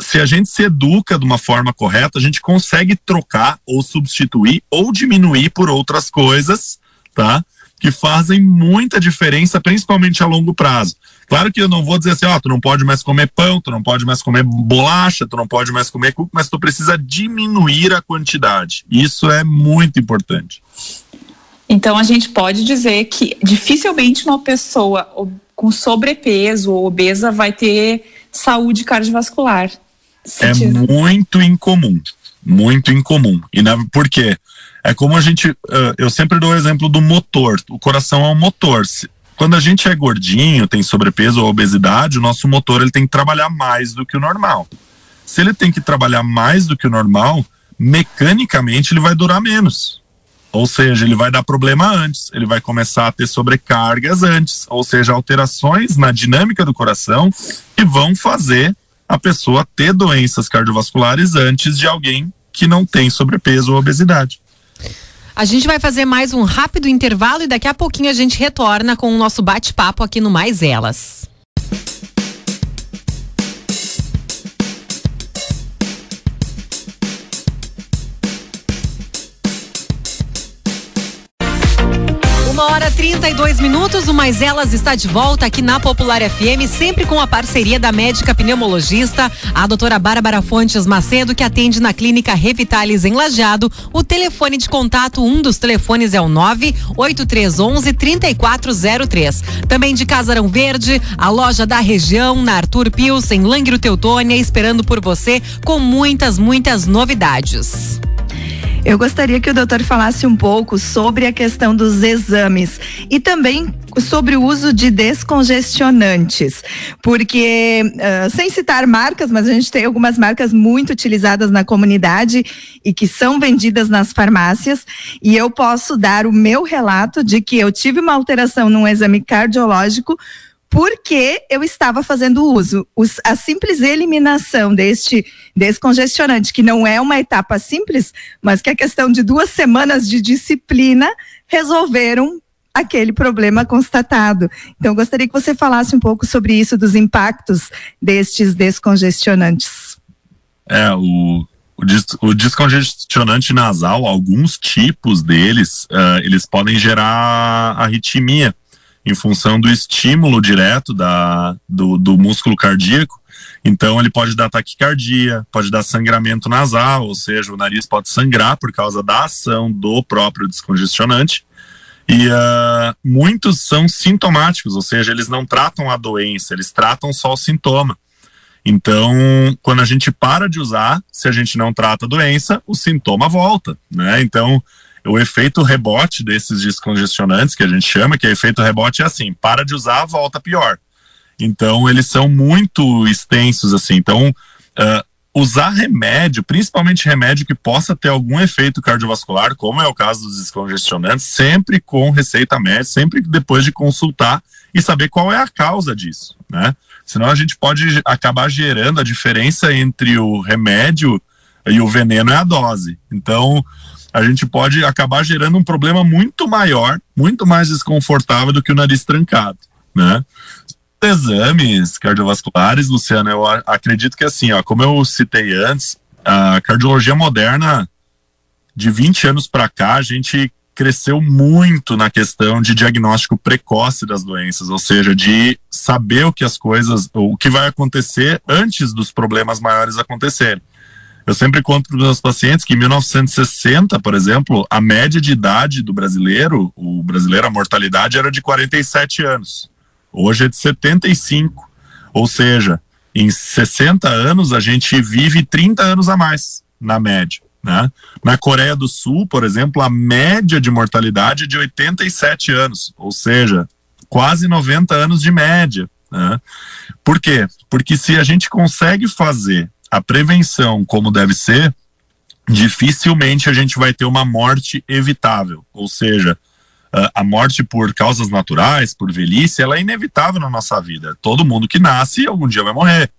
se a gente se educa de uma forma correta, a gente consegue trocar ou substituir ou diminuir por outras coisas, tá? Que fazem muita diferença, principalmente a longo prazo. Claro que eu não vou dizer assim, ó, tu não pode mais comer pão, tu não pode mais comer bolacha, tu não pode mais comer cuco, mas tu precisa diminuir a quantidade. Isso é muito importante. Então a gente pode dizer que dificilmente uma pessoa com sobrepeso ou obesa vai ter saúde cardiovascular. É muito incomum, muito incomum. E na, por quê? É como a gente, eu sempre dou o exemplo do motor. O coração é um motor. Quando a gente é gordinho, tem sobrepeso ou obesidade, o nosso motor ele tem que trabalhar mais do que o normal. Se ele tem que trabalhar mais do que o normal, mecanicamente ele vai durar menos. Ou seja, ele vai dar problema antes, ele vai começar a ter sobrecargas antes, ou seja, alterações na dinâmica do coração que vão fazer a pessoa ter doenças cardiovasculares antes de alguém que não tem sobrepeso ou obesidade. A gente vai fazer mais um rápido intervalo e daqui a pouquinho a gente retorna com o nosso bate-papo aqui no Mais Elas. 32 minutos, o Mais Elas está de volta aqui na Popular FM, sempre com a parceria da médica pneumologista, a doutora Bárbara Fontes Macedo, que atende na clínica Revitalis em Lajeado. O telefone de contato, um dos telefones é o 98311 3403. Também de Casarão Verde, a loja da região, na Arthur Pius, em Langro Teutônia, esperando por você com muitas, muitas novidades. Eu gostaria que o doutor falasse um pouco sobre a questão dos exames e também sobre o uso de descongestionantes, porque uh, sem citar marcas, mas a gente tem algumas marcas muito utilizadas na comunidade e que são vendidas nas farmácias, e eu posso dar o meu relato de que eu tive uma alteração num exame cardiológico porque eu estava fazendo uso. Os, a simples eliminação deste descongestionante, que não é uma etapa simples, mas que é questão de duas semanas de disciplina, resolveram aquele problema constatado. Então, gostaria que você falasse um pouco sobre isso, dos impactos destes descongestionantes. É, o, o, o descongestionante nasal, alguns tipos deles, uh, eles podem gerar arritmia em função do estímulo direto da, do, do músculo cardíaco. Então, ele pode dar taquicardia, pode dar sangramento nasal, ou seja, o nariz pode sangrar por causa da ação do próprio descongestionante. E uh, muitos são sintomáticos, ou seja, eles não tratam a doença, eles tratam só o sintoma. Então, quando a gente para de usar, se a gente não trata a doença, o sintoma volta, né? Então, o efeito rebote desses descongestionantes, que a gente chama, que é efeito rebote é assim, para de usar, volta pior. Então, eles são muito extensos, assim. Então, uh, usar remédio, principalmente remédio que possa ter algum efeito cardiovascular, como é o caso dos descongestionantes, sempre com receita médica, sempre depois de consultar e saber qual é a causa disso, né? Senão a gente pode acabar gerando a diferença entre o remédio e o veneno é a dose. Então, a gente pode acabar gerando um problema muito maior, muito mais desconfortável do que o nariz trancado, né? Exames cardiovasculares, Luciana, eu acredito que assim, ó, como eu citei antes, a cardiologia moderna de 20 anos para cá, a gente cresceu muito na questão de diagnóstico precoce das doenças, ou seja, de saber o que as coisas, o que vai acontecer antes dos problemas maiores acontecerem. Eu sempre conto para os meus pacientes que em 1960, por exemplo, a média de idade do brasileiro, o brasileiro, a mortalidade era de 47 anos. Hoje é de 75. Ou seja, em 60 anos a gente vive 30 anos a mais, na média. Né? Na Coreia do Sul, por exemplo, a média de mortalidade é de 87 anos, ou seja, quase 90 anos de média. Né? Por quê? Porque se a gente consegue fazer a prevenção como deve ser, dificilmente a gente vai ter uma morte evitável. Ou seja, a morte por causas naturais, por velhice, ela é inevitável na nossa vida. Todo mundo que nasce algum dia vai morrer.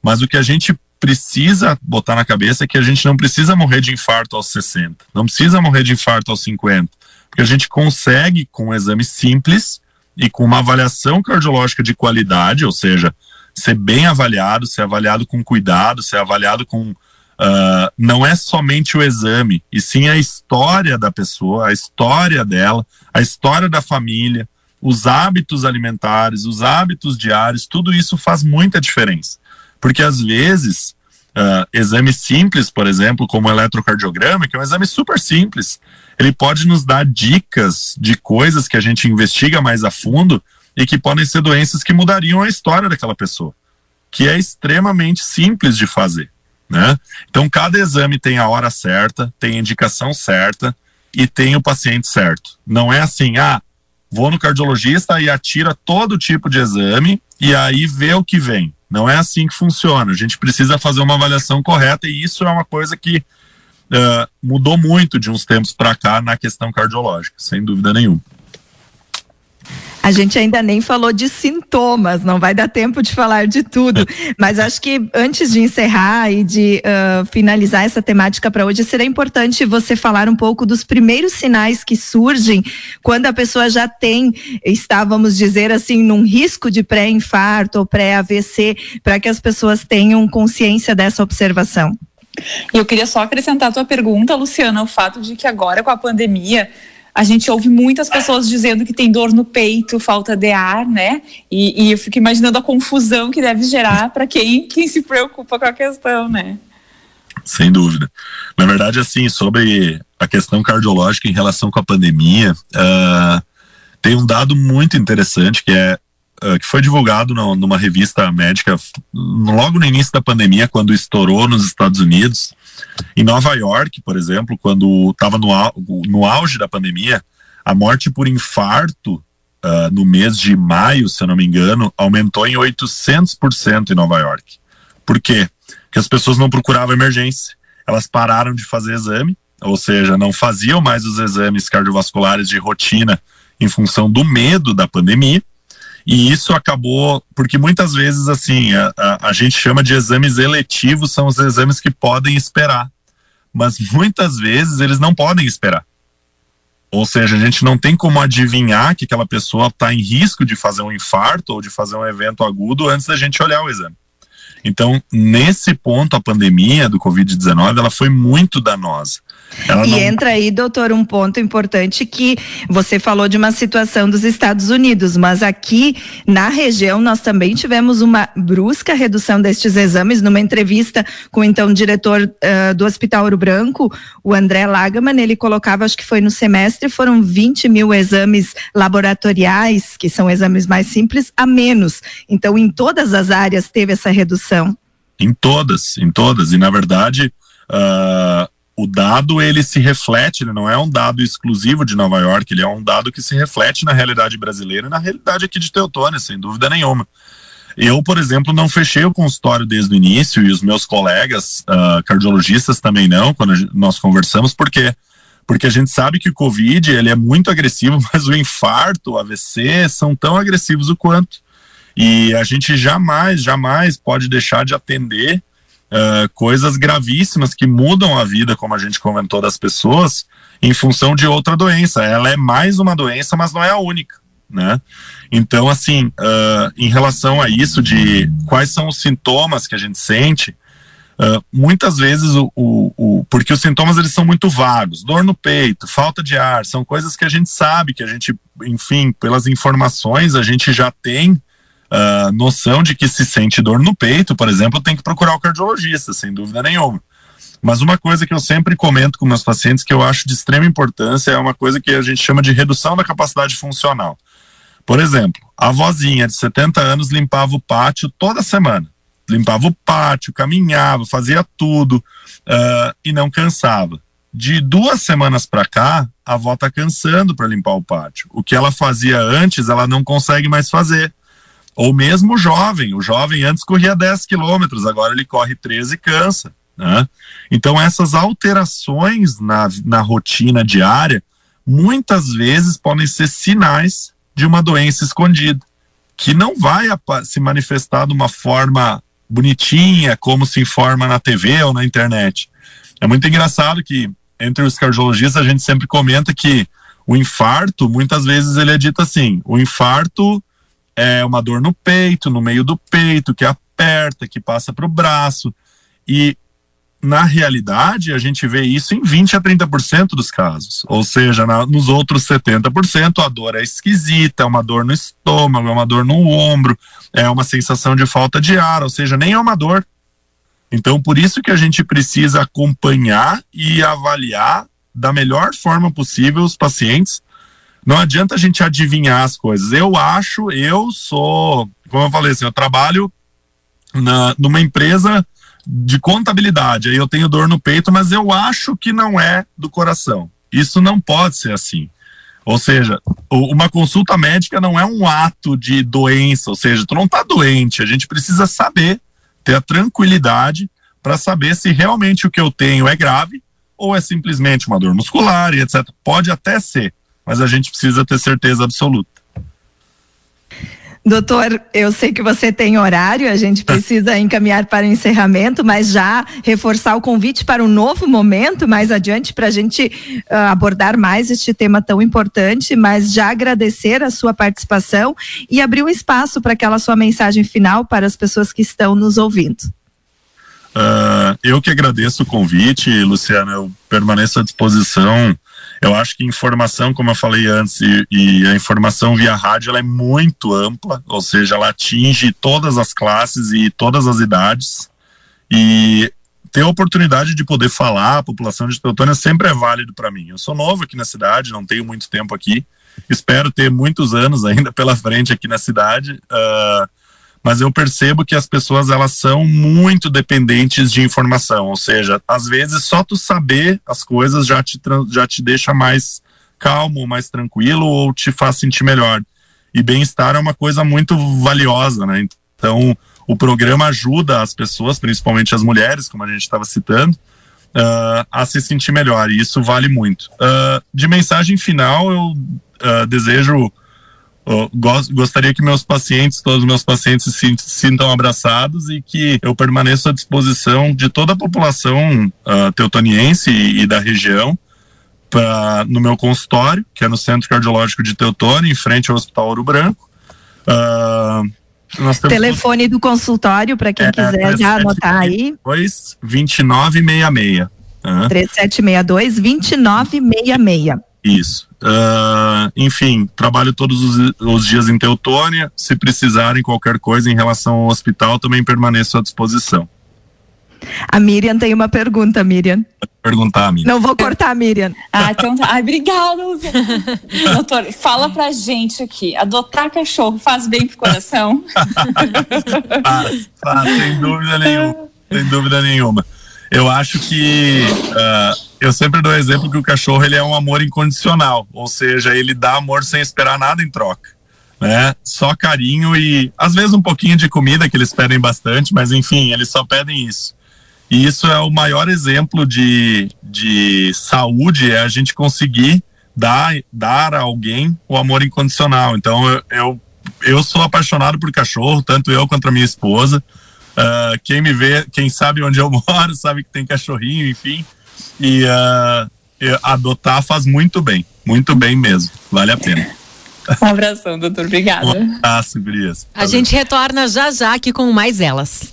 Mas o que a gente precisa botar na cabeça é que a gente não precisa morrer de infarto aos 60, não precisa morrer de infarto aos 50, porque a gente consegue, com um exame simples e com uma avaliação cardiológica de qualidade, ou seja, ser bem avaliado, ser avaliado com cuidado, ser avaliado com Uh, não é somente o exame, e sim a história da pessoa, a história dela, a história da família, os hábitos alimentares, os hábitos diários, tudo isso faz muita diferença. Porque às vezes, uh, exames simples, por exemplo, como o eletrocardiograma, que é um exame super simples, ele pode nos dar dicas de coisas que a gente investiga mais a fundo e que podem ser doenças que mudariam a história daquela pessoa, que é extremamente simples de fazer né? Então cada exame tem a hora certa, tem a indicação certa e tem o paciente certo. Não é assim, ah, vou no cardiologista e atira todo tipo de exame e aí vê o que vem. Não é assim que funciona. A gente precisa fazer uma avaliação correta e isso é uma coisa que uh, mudou muito de uns tempos para cá na questão cardiológica, sem dúvida nenhuma. A gente ainda nem falou de sintomas, não vai dar tempo de falar de tudo. <laughs> Mas acho que antes de encerrar e de uh, finalizar essa temática para hoje, seria importante você falar um pouco dos primeiros sinais que surgem quando a pessoa já tem, está, vamos dizer assim, num risco de pré-infarto ou pré-AVC, para que as pessoas tenham consciência dessa observação. E eu queria só acrescentar a tua pergunta, Luciana, o fato de que agora com a pandemia a gente ouve muitas pessoas dizendo que tem dor no peito, falta de ar, né? E, e eu fico imaginando a confusão que deve gerar para quem, quem se preocupa com a questão, né? Sem dúvida. Na verdade, assim, sobre a questão cardiológica em relação com a pandemia, uh, tem um dado muito interessante que é uh, que foi divulgado numa revista médica logo no início da pandemia, quando estourou nos Estados Unidos, em Nova York, por exemplo, quando estava no, no auge da pandemia, a morte por infarto uh, no mês de maio, se eu não me engano, aumentou em 800% em Nova York. Por quê? Porque as pessoas não procuravam emergência, elas pararam de fazer exame, ou seja, não faziam mais os exames cardiovasculares de rotina em função do medo da pandemia. E isso acabou, porque muitas vezes, assim, a, a, a, gente chama de exames eletivos, são os exames que podem esperar. Mas muitas vezes eles não podem esperar. Ou seja, a gente não tem como adivinhar que aquela pessoa está em risco de fazer um infarto ou de fazer um evento agudo antes da gente olhar o exame. Então, nesse ponto, a pandemia do Covid-19, ela foi muito danosa. Ela e não... entra aí, doutor, um ponto importante que você falou de uma situação dos Estados Unidos, mas aqui na região nós também tivemos uma brusca redução destes exames. Numa entrevista com então o diretor uh, do Hospital Ouro Branco, o André Lagaman, ele colocava, acho que foi no semestre, foram 20 mil exames laboratoriais, que são exames mais simples, a menos. Então, em todas as áreas teve essa redução. Em todas, em todas. E na verdade. Uh o dado ele se reflete, ele não é um dado exclusivo de Nova York, ele é um dado que se reflete na realidade brasileira e na realidade aqui de Teutônia, sem dúvida nenhuma. Eu, por exemplo, não fechei o consultório desde o início e os meus colegas uh, cardiologistas também não, quando nós conversamos, por quê? Porque a gente sabe que o Covid ele é muito agressivo, <laughs> mas o infarto, o AVC são tão agressivos o quanto. E a gente jamais, jamais pode deixar de atender uh, coisas gravíssimas que mudam a vida, como a gente comentou, das pessoas em função de outra doença. Ela é mais uma doença, mas não é a única, né? Então, assim, uh, em relação a isso de quais são os sintomas que a gente sente, uh, muitas vezes o, o, o, porque os sintomas eles são muito vagos, dor no peito, falta de ar, são coisas que a gente sabe, que a gente, enfim, pelas informações a gente já tem uh, noção de que se sente dor no peito, por exemplo, tem que procurar o cardiologista, sem dúvida nenhuma. Mas uma coisa que eu sempre comento com meus pacientes que eu acho de extrema importância é uma coisa que a gente chama de redução da capacidade funcional. Por exemplo, a vozinha de 70 anos limpava o pátio toda semana. Limpava o pátio, caminhava, fazia tudo uh, e não cansava. De duas semanas para cá, a avó está cansando para limpar o pátio. O que ela fazia antes, ela não consegue mais fazer. Ou mesmo o jovem, o jovem antes corria 10 quilômetros, agora ele corre 13 e cansa. Né? Então essas alterações na, na rotina diária muitas vezes podem ser sinais de uma doença escondida, que não vai se manifestar de uma forma bonitinha, como se informa na TV ou na internet. É muito engraçado que entre os cardiologistas a gente sempre comenta que o infarto, muitas vezes ele é dito assim: o infarto é uma dor no peito, no meio do peito, que aperta, que passa para o braço. E na realidade, a gente vê isso em 20 a 30% dos casos. Ou seja, na, nos outros 70%, a dor é esquisita, é uma dor no estômago, é uma dor no ombro, é uma sensação de falta de ar, ou seja, nem é uma dor. Então, por isso que a gente precisa acompanhar e avaliar da melhor forma possível os pacientes. Não adianta a gente adivinhar as coisas. Eu acho, eu sou, como eu falei assim, eu trabalho na, numa empresa de contabilidade, aí eu tenho dor no peito, mas eu acho que não é do coração. Isso não pode ser assim. Ou seja, uma consulta médica não é um ato de doença, ou seja, tu não está doente, a gente precisa saber, ter a tranquilidade para saber se realmente o que eu tenho é grave ou é simplesmente uma dor muscular e etc. Pode até ser, mas a gente precisa ter certeza absoluta. Doutor, eu sei que você tem horário, a gente <laughs> precisa encaminhar para o encerramento, mas já reforçar o convite para um novo momento mais adiante para a gente uh, abordar mais este tema tão importante, mas já agradecer a sua participação e abrir um espaço para aquela sua mensagem final para as pessoas que estão nos ouvindo. Uh, eu que agradeço o convite, Luciana, eu permaneço à disposição eu acho que informação, como eu falei antes, e, e, a informação via rádio ela é muito ampla, ou seja, ela atinge todas as classes e todas as idades. E ter a oportunidade de poder falar a população de Teutônia sempre é válido para mim. Eu sou novo aqui na cidade, não tenho muito tempo aqui. Espero ter muitos anos <laughs> ainda pela frente aqui na cidade. Uh, mas eu percebo que as pessoas elas são muito dependentes de informação, ou seja, às vezes só tu saber as coisas já te, já te deixa mais calmo, mais tranquilo ou te faz sentir melhor. E bem-estar é uma coisa muito valiosa, né? Então, o programa ajuda as pessoas, principalmente as mulheres, como a gente estava citando, uh, a se sentir melhor, e isso vale muito. Uh, de mensagem final, eu uh, desejo gostaria que meus pacientes, todos os meus pacientes se sintam abraçados e que eu permaneça à disposição de toda a população uh, teutoniense e, e, da região pra, no meu consultório, que é no Centro Cardiológico de Teutônia, em frente ao Hospital Ouro Branco. Uh, Telefone do consultório, para quem é, quiser já anotar aí. 2966. Uh. 3762 2966. Isso. Uh, enfim, trabalho todos os, os, dias em Teutônia. Se precisarem qualquer coisa em relação ao hospital, também permaneço à disposição. A Miriam tem uma pergunta, Miriam. Perguntar, Miriam. Não vou cortar Miriam. Ah, então tá. Ai, obrigada, <laughs> Doutor, fala pra gente aqui. Adotar cachorro faz bem pro coração? <laughs> faz, faz, sem dúvida nenhuma. Sem dúvida nenhuma. Eu acho que uh, eu sempre dou exemplo que o cachorro ele é um amor incondicional, ou seja, ele dá amor sem esperar nada em troca, né? Só carinho e às vezes um pouquinho de comida que eles pedem bastante, mas enfim, eles só pedem isso. E isso é o maior exemplo de, de saúde, é a gente conseguir dar, dar a alguém o amor incondicional. Então eu, eu, eu sou apaixonado por cachorro, tanto eu quanto a minha esposa. Uh, quem me vê, quem sabe onde eu <laughs> moro, sabe que tem cachorrinho, enfim. E uh, adotar faz muito bem, muito bem mesmo. Vale a pena. Um abração, doutor. Obrigada. Um abraço, Gurias. A gente retorna já já aqui com mais elas.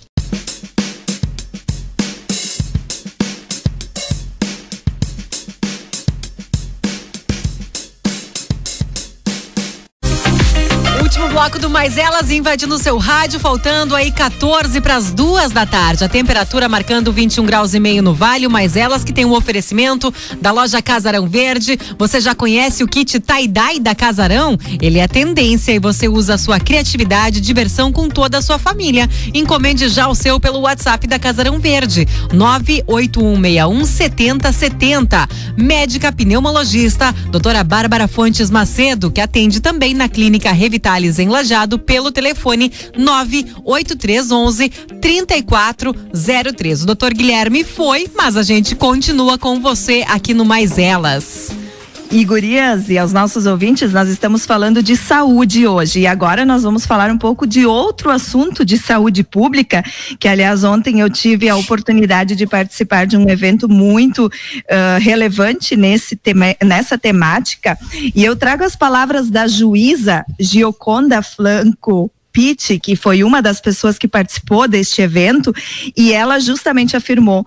Bloco do Mais Elas invadindo seu rádio, faltando aí 14 para as duas da tarde. A temperatura marcando 21 graus e meio no Vale. Mais Elas que tem um oferecimento da loja Casarão Verde. Você já conhece o kit tie-dye da Casarão? Ele é tendência e você usa a sua criatividade e diversão com toda a sua família. Encomende já o seu pelo WhatsApp da Casarão Verde, 98161 7070. Médica pneumologista, doutora Bárbara Fontes Macedo, que atende também na Clínica Revitalis em Lajado pelo telefone 98311 3403. O doutor Guilherme foi, mas a gente continua com você aqui no Mais Elas. E gurias e aos nossos ouvintes, nós estamos falando de saúde hoje. E agora nós vamos falar um pouco de outro assunto de saúde pública, que aliás ontem eu tive a oportunidade de participar de um evento muito uh, relevante nesse tema, nessa temática. E eu trago as palavras da juíza Gioconda Flanco Pitt, que foi uma das pessoas que participou deste evento, e ela justamente afirmou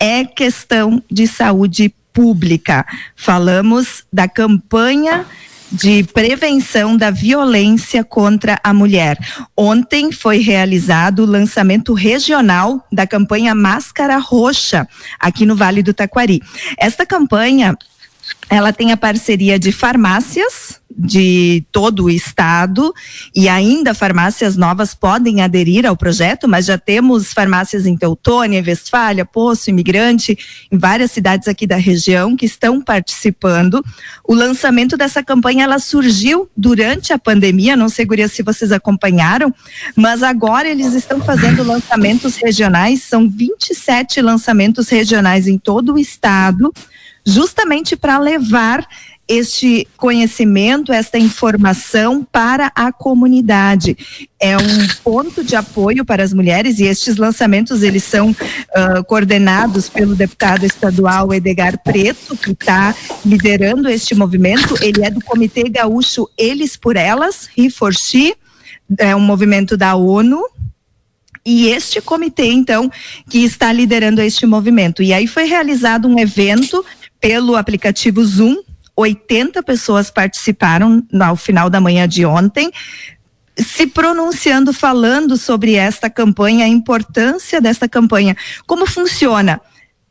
é questão de saúde pública. Falamos da campanha de prevenção da violência contra a mulher. Ontem foi realizado o lançamento regional da campanha Máscara Roxa aqui no Vale do Taquari. Esta campanha ela tem a parceria de farmácias de todo o estado e ainda farmácias novas podem aderir ao projeto, mas já temos farmácias em Teutônia, Westfália, Poço, Imigrante, em várias cidades aqui da região que estão participando. O lançamento dessa campanha ela surgiu durante a pandemia, não sei se vocês acompanharam, mas agora eles estão fazendo lançamentos regionais, são 27 lançamentos regionais em todo o estado, justamente para levar este conhecimento, esta informação para a comunidade. É um ponto de apoio para as mulheres e estes lançamentos eles são uh, coordenados pelo deputado estadual Edgar Preto, que está liderando este movimento. Ele é do Comitê Gaúcho Eles por Elas, He é um movimento da ONU, e este comitê, então, que está liderando este movimento. E aí foi realizado um evento pelo aplicativo Zoom, 80 pessoas participaram ao final da manhã de ontem, se pronunciando, falando sobre esta campanha, a importância desta campanha, como funciona.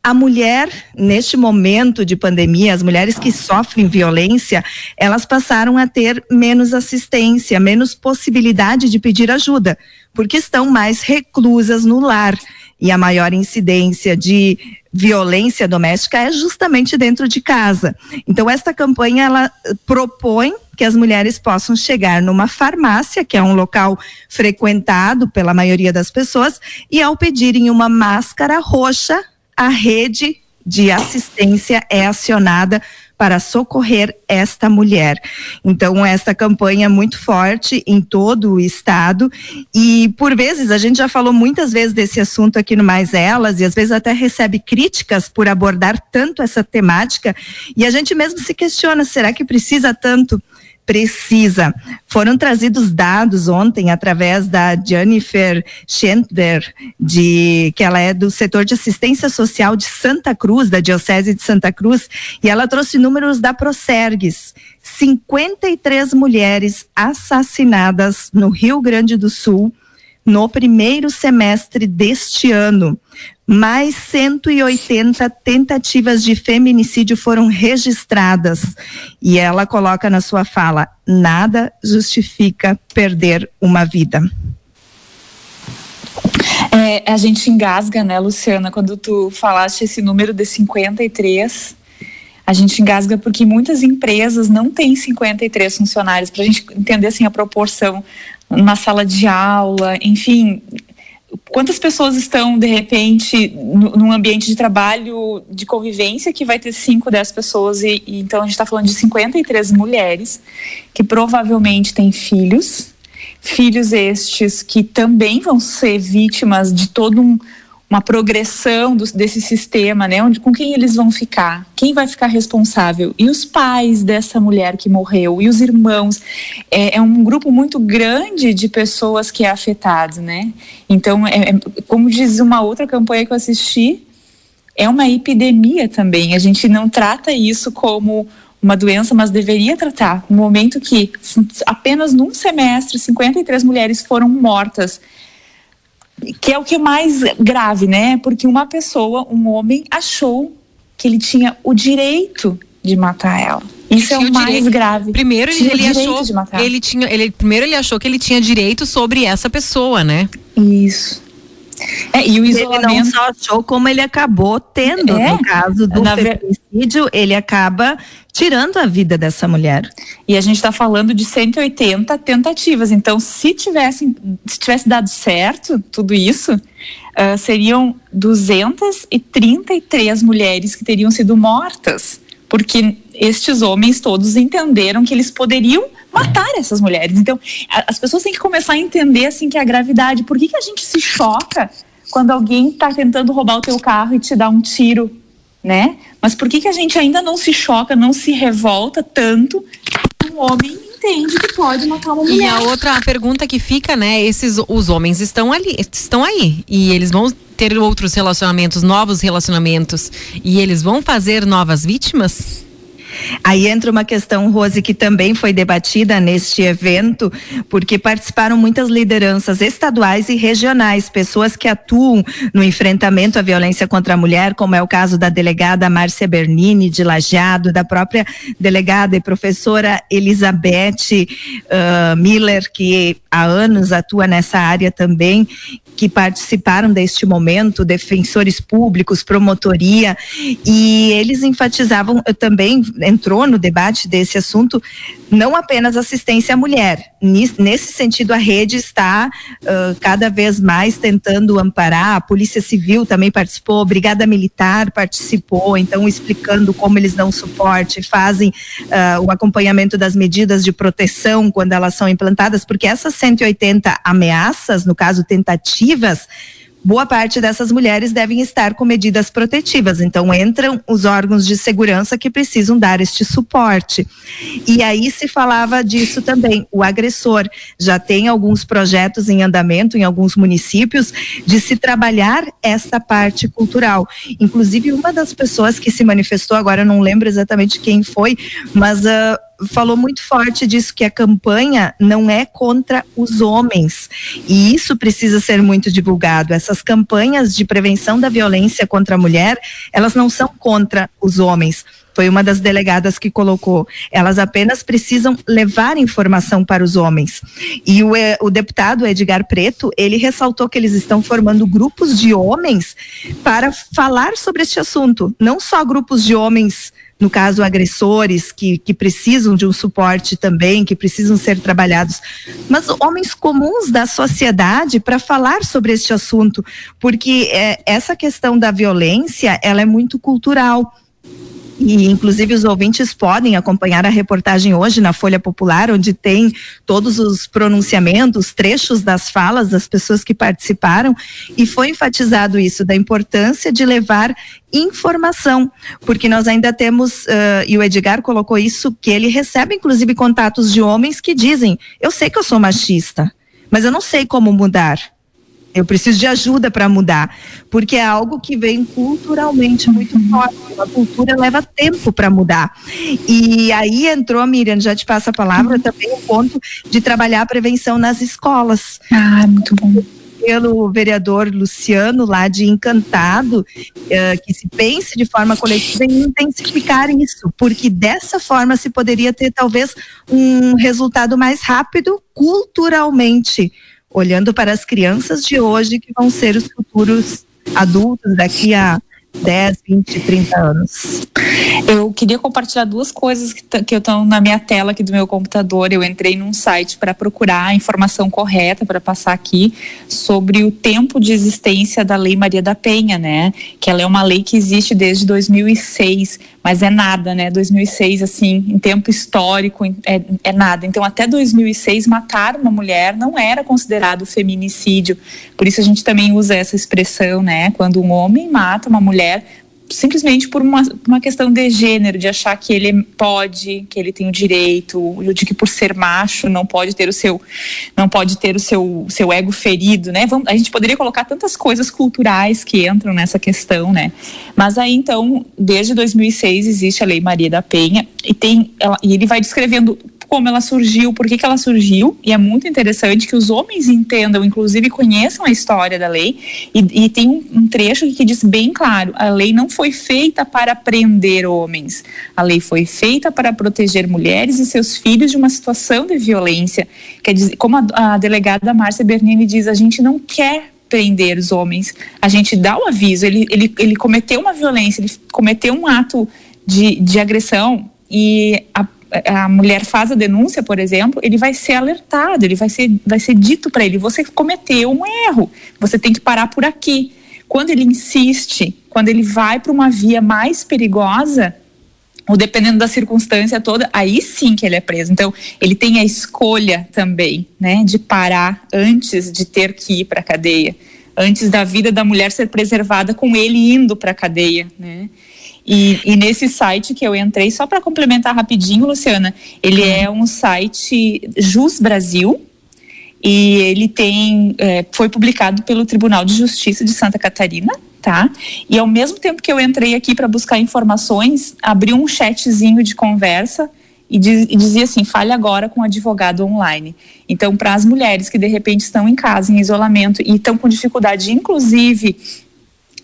A mulher, neste momento de pandemia, as mulheres que sofrem violência, elas passaram a ter menos assistência, menos possibilidade de pedir ajuda, porque estão mais reclusas no lar e a maior incidência de violência doméstica é justamente dentro de casa. Então esta campanha ela propõe que as mulheres possam chegar numa farmácia, que é um local frequentado pela maioria das pessoas, e ao pedirem uma máscara roxa, a rede de assistência é acionada para socorrer esta mulher. Então, essa campanha é muito forte em todo o estado e, por vezes, a gente já falou muitas vezes desse assunto aqui no Mais Elas e às vezes até recebe críticas por abordar tanto essa temática e a gente mesmo se questiona, será que precisa tanto? Precisa. Foram trazidos dados ontem através da Jennifer Schender, de que ela é do setor de assistência social de Santa Cruz, da Diocese de Santa Cruz, e ela trouxe números da Prosergues. 53 mulheres assassinadas no Rio Grande do Sul no primeiro semestre deste ano mais 180 tentativas de feminicídio foram registradas. E ela coloca na sua fala: nada justifica perder uma vida. É, a gente engasga, né, Luciana, quando tu falaste esse número de 53. A gente engasga porque muitas empresas não têm 53 funcionários, para a gente entender assim a proporção na sala de aula, enfim, quantas pessoas estão, de repente, num ambiente de trabalho, de convivência, que vai ter 5, 10 pessoas, e, e, então a gente está falando de 53 mulheres que provavelmente têm filhos, filhos estes que também vão ser vítimas de todo um uma progressão do, desse sistema, né? Onde, com quem eles vão ficar? Quem vai ficar responsável? E os pais dessa mulher que morreu? E os irmãos? É, é um grupo muito grande de pessoas que é afetado, né? Então, é, é, como diz uma outra campanha que eu assisti, é uma epidemia também. A gente não trata isso como uma doença, mas deveria tratar. No momento que apenas num semestre 53 mulheres foram mortas que é o que é mais grave, né? Porque uma pessoa, um homem, achou que ele tinha o direito de matar ela. Isso é o mais direito. grave. Primeiro ele, ele achou, ele tinha, ele primeiro ele achou que ele tinha direito sobre essa pessoa, né? Isso. É, e o isolamento... Ele não só achou como ele acabou tendo, é, no caso do feminicídio, ver... ele acaba tirando a vida dessa mulher. E a gente está falando de 180 tentativas. Então, se tivesse, se tivesse dado certo tudo isso, uh, seriam 233 mulheres que teriam sido mortas. Porque estes homens todos entenderam que eles poderiam matar essas mulheres. Então, a, as pessoas têm que começar a entender assim que a gravidade, por que, que a gente se choca quando alguém está tentando roubar o teu carro e te dá um tiro, né? Mas por que, que a gente ainda não se choca, não se revolta tanto um homem entende que pode matar uma mulher. E a outra pergunta que fica, né? Esses os homens estão ali, estão aí e eles vão ter outros relacionamentos, novos relacionamentos e eles vão fazer novas vítimas? Aí entra uma questão, Rose, que também foi debatida neste evento, porque participaram muitas lideranças estaduais e regionais, pessoas que atuam no enfrentamento à violência contra a mulher, como é o caso da delegada Márcia Bernini, de Lajeado, da própria delegada e professora Elizabeth uh, Miller, que há anos atua nessa área também, que participaram deste momento, defensores públicos, promotoria, e eles enfatizavam também entrou no debate desse assunto não apenas assistência à mulher. Nesse sentido, a rede está uh, cada vez mais tentando amparar. A Polícia Civil também participou, a Brigada Militar participou, então explicando como eles dão suporte, fazem uh, o acompanhamento das medidas de proteção quando elas são implantadas, porque essas 180 ameaças, no caso tentativas, boa parte dessas mulheres devem estar com medidas protetivas. Então, entram os órgãos de segurança que precisam dar este suporte. E aí se falava disso também. O agressor já tem alguns projetos em andamento em alguns municípios de se trabalhar esta parte cultural. Inclusive, uma das pessoas que se manifestou, agora eu não lembro exatamente quem foi, mas. Uh, falou muito forte disso que a campanha não é contra os homens e isso precisa ser muito divulgado. Essas campanhas de prevenção da violência contra a mulher, elas não são contra os homens. Foi uma das delegadas que colocou. Elas apenas precisam levar informação para os homens. E o, eh, o deputado Edgar Preto, ele ressaltou que eles estão formando grupos de homens para falar sobre este assunto. Não só grupos de homens no caso, agressores que, que precisam de um suporte também, que precisam ser trabalhados, mas homens comuns da sociedade para falar sobre este assunto, porque é, essa questão da violência, ela é muito cultural e inclusive os ouvintes podem acompanhar a reportagem hoje na Folha Popular, onde tem todos os pronunciamentos, trechos das falas das pessoas que participaram, e foi enfatizado isso, da importância de levar informação, porque nós ainda temos, uh, e o Edgar colocou isso, que ele recebe inclusive contatos de homens que dizem: Eu sei que eu sou machista, mas eu não sei como mudar. Eu preciso de ajuda para mudar, porque é algo que vem culturalmente muito forte. A cultura leva tempo para mudar. E aí entrou, Miriam, já te passo a palavra, também o ponto de trabalhar a prevenção nas escolas. Ah, muito bom pelo vereador Luciano, lá de Encantado, uh, que se pense de forma coletiva em intensificar isso, porque dessa forma se poderia ter talvez um resultado mais rápido culturalmente olhando para as crianças de hoje que vão ser os futuros adultos daqui a 10, 20, 30 anos. Eu queria compartilhar duas coisas que, que estão na minha tela aqui do meu computador. Eu entrei num site para procurar a informação correta para passar aqui sobre o tempo de existência da Lei Maria da Penha, né? Que ela é uma lei que existe desde 2006, mas é nada, né? 2006, assim, em tempo histórico, é, é nada. Então, até 2006, matar uma mulher não era considerado feminicídio. Por isso a gente também usa essa expressão, né? Quando um homem mata uma mulher simplesmente por uma, uma questão de gênero, de achar que ele pode, que ele tem o direito, de que por ser macho não pode ter o seu, não pode ter o seu, seu ego ferido, né? Vamos, a gente poderia colocar tantas coisas culturais que entram nessa questão, né? Mas aí então, desde 2006 existe a Lei Maria da Penha e tem, ela, e ele vai descrevendo como ela surgiu, por que, que ela surgiu, e é muito interessante que os homens entendam, inclusive conheçam a história da lei, e, e tem um, um trecho que diz bem claro: a lei não foi feita para prender homens, a lei foi feita para proteger mulheres e seus filhos de uma situação de violência. Quer dizer, como a, a delegada Márcia Bernini diz, a gente não quer prender os homens, a gente dá o aviso, ele, ele, ele cometeu uma violência, ele cometeu um ato de, de agressão e a a mulher faz a denúncia, por exemplo, ele vai ser alertado, ele vai ser, vai ser dito para ele: você cometeu um erro, você tem que parar por aqui. Quando ele insiste, quando ele vai para uma via mais perigosa, ou dependendo da circunstância toda, aí sim que ele é preso. Então, ele tem a escolha também, né, de parar antes de ter que ir para a cadeia, antes da vida da mulher ser preservada com ele indo para a cadeia, né? E, e, nesse site que eu entrei, só para complementar rapidinho, Luciana, ele é um site Jus Brasil e ele tem é, foi publicado pelo Tribunal de Justiça de Santa Catarina tá? E ao mesmo tempo que eu entrei aqui para buscar informações, abri um chatzinho de conversa e, diz, e, dizia assim: fale agora com um advogado online. Então, para as mulheres que de repente estão em casa, em isolamento e estão com dificuldade, inclusive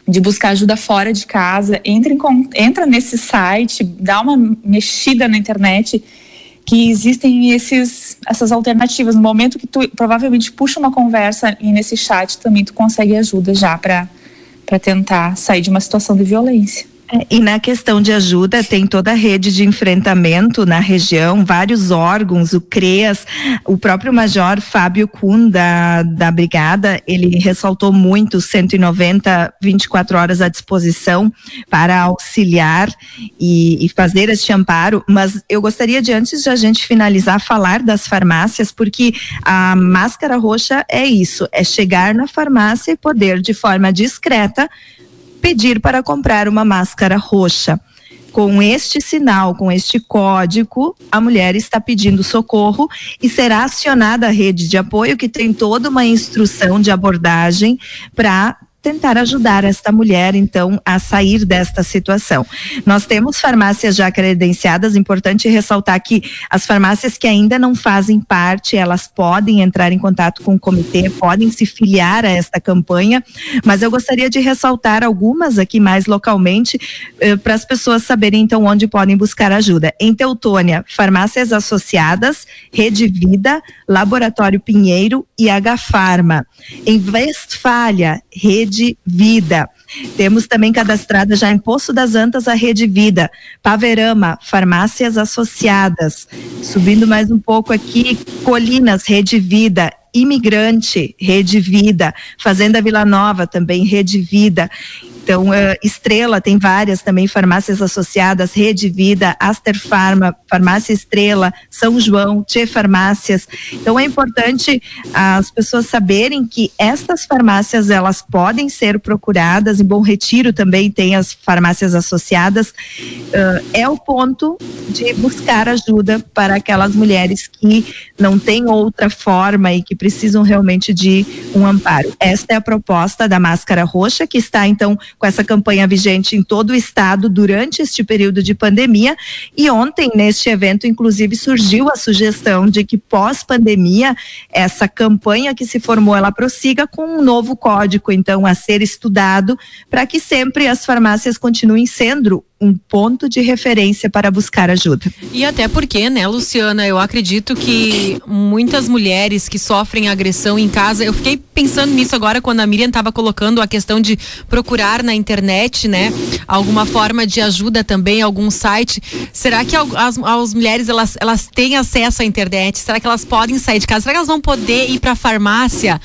de buscar ajuda fora de casa, entra, em, entra nesse site, dá uma mexida na internet que existem esses, essas alternativas. No momento que tu provavelmente puxa uma conversa e nesse chat também tu consegue ajuda já para para tentar sair de uma situação de violência. É, e na questão de ajuda, tem toda a rede de enfrentamento na região, vários órgãos, o CREAS, o próprio Major Fábio Kuhn da, da Brigada, ele ressaltou muito 190, 24 horas à disposição para auxiliar e, e fazer este amparo, mas eu gostaria de, antes de a gente finalizar, falar das farmácias, porque a máscara roxa é isso, é chegar na farmácia e poder, de forma discreta, pedir para comprar uma máscara roxa. Com este sinal, com este código, a mulher está pedindo socorro e será acionada a rede de apoio que tem toda uma instrução de abordagem para tentar ajudar esta mulher, então, a sair desta situação. Nós temos farmácias já credenciadas, importante ressaltar que as farmácias que ainda não fazem parte, elas podem entrar em contato com o comitê, podem se filiar a esta campanha, mas eu gostaria de ressaltar algumas aqui mais localmente, eh, para as pessoas saberem, então, onde podem buscar ajuda. Em Teutônia, farmácias associadas, Rede Vida, Laboratório Pinheiro e H Farma. Em Westfália, Rede Rede Vida. Temos também cadastrada já em Poço das Antas a Rede Vida, Paverama, Farmácias Associadas. Subindo mais um pouco aqui, Colinas, Rede Vida, Imigrante, Rede Vida, Fazenda Vila Nova também, Rede Vida. Então, uh, Estrela tem várias também farmácias associadas, Rede Vida, Aster Farma, Farmácia Estrela, São João, Tchê Farmácias. Então, é importante as pessoas saberem que estas farmácias, elas podem ser procuradas, em Bom Retiro também tem as farmácias associadas. Uh, é o ponto de buscar ajuda para aquelas mulheres que não têm outra forma e que precisam realmente de um amparo. Esta é a proposta da máscara roxa, que está, então, com essa campanha vigente em todo o estado durante este período de pandemia. E ontem, neste evento, inclusive, surgiu a sugestão de que pós-pandemia, essa campanha que se formou, ela prossiga com um novo código, então, a ser estudado, para que sempre as farmácias continuem sendo um ponto de referência para buscar ajuda. E até porque, né, Luciana, eu acredito que muitas mulheres que sofrem agressão em casa, eu fiquei pensando nisso agora quando a Miriam estava colocando a questão de procurar na internet, né, alguma forma de ajuda também, algum site. Será que as, as mulheres elas, elas têm acesso à internet? Será que elas podem sair de casa? Será que elas vão poder ir para a farmácia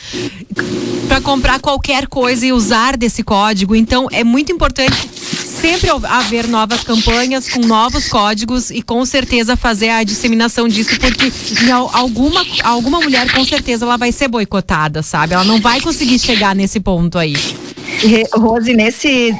para comprar qualquer coisa e usar desse código? Então, é muito importante sempre haver novas campanhas com novos códigos e com certeza fazer a disseminação disso, porque alguma, alguma mulher com certeza ela vai ser boicotada, sabe? Ela não vai conseguir chegar nesse ponto aí. Rose, nesse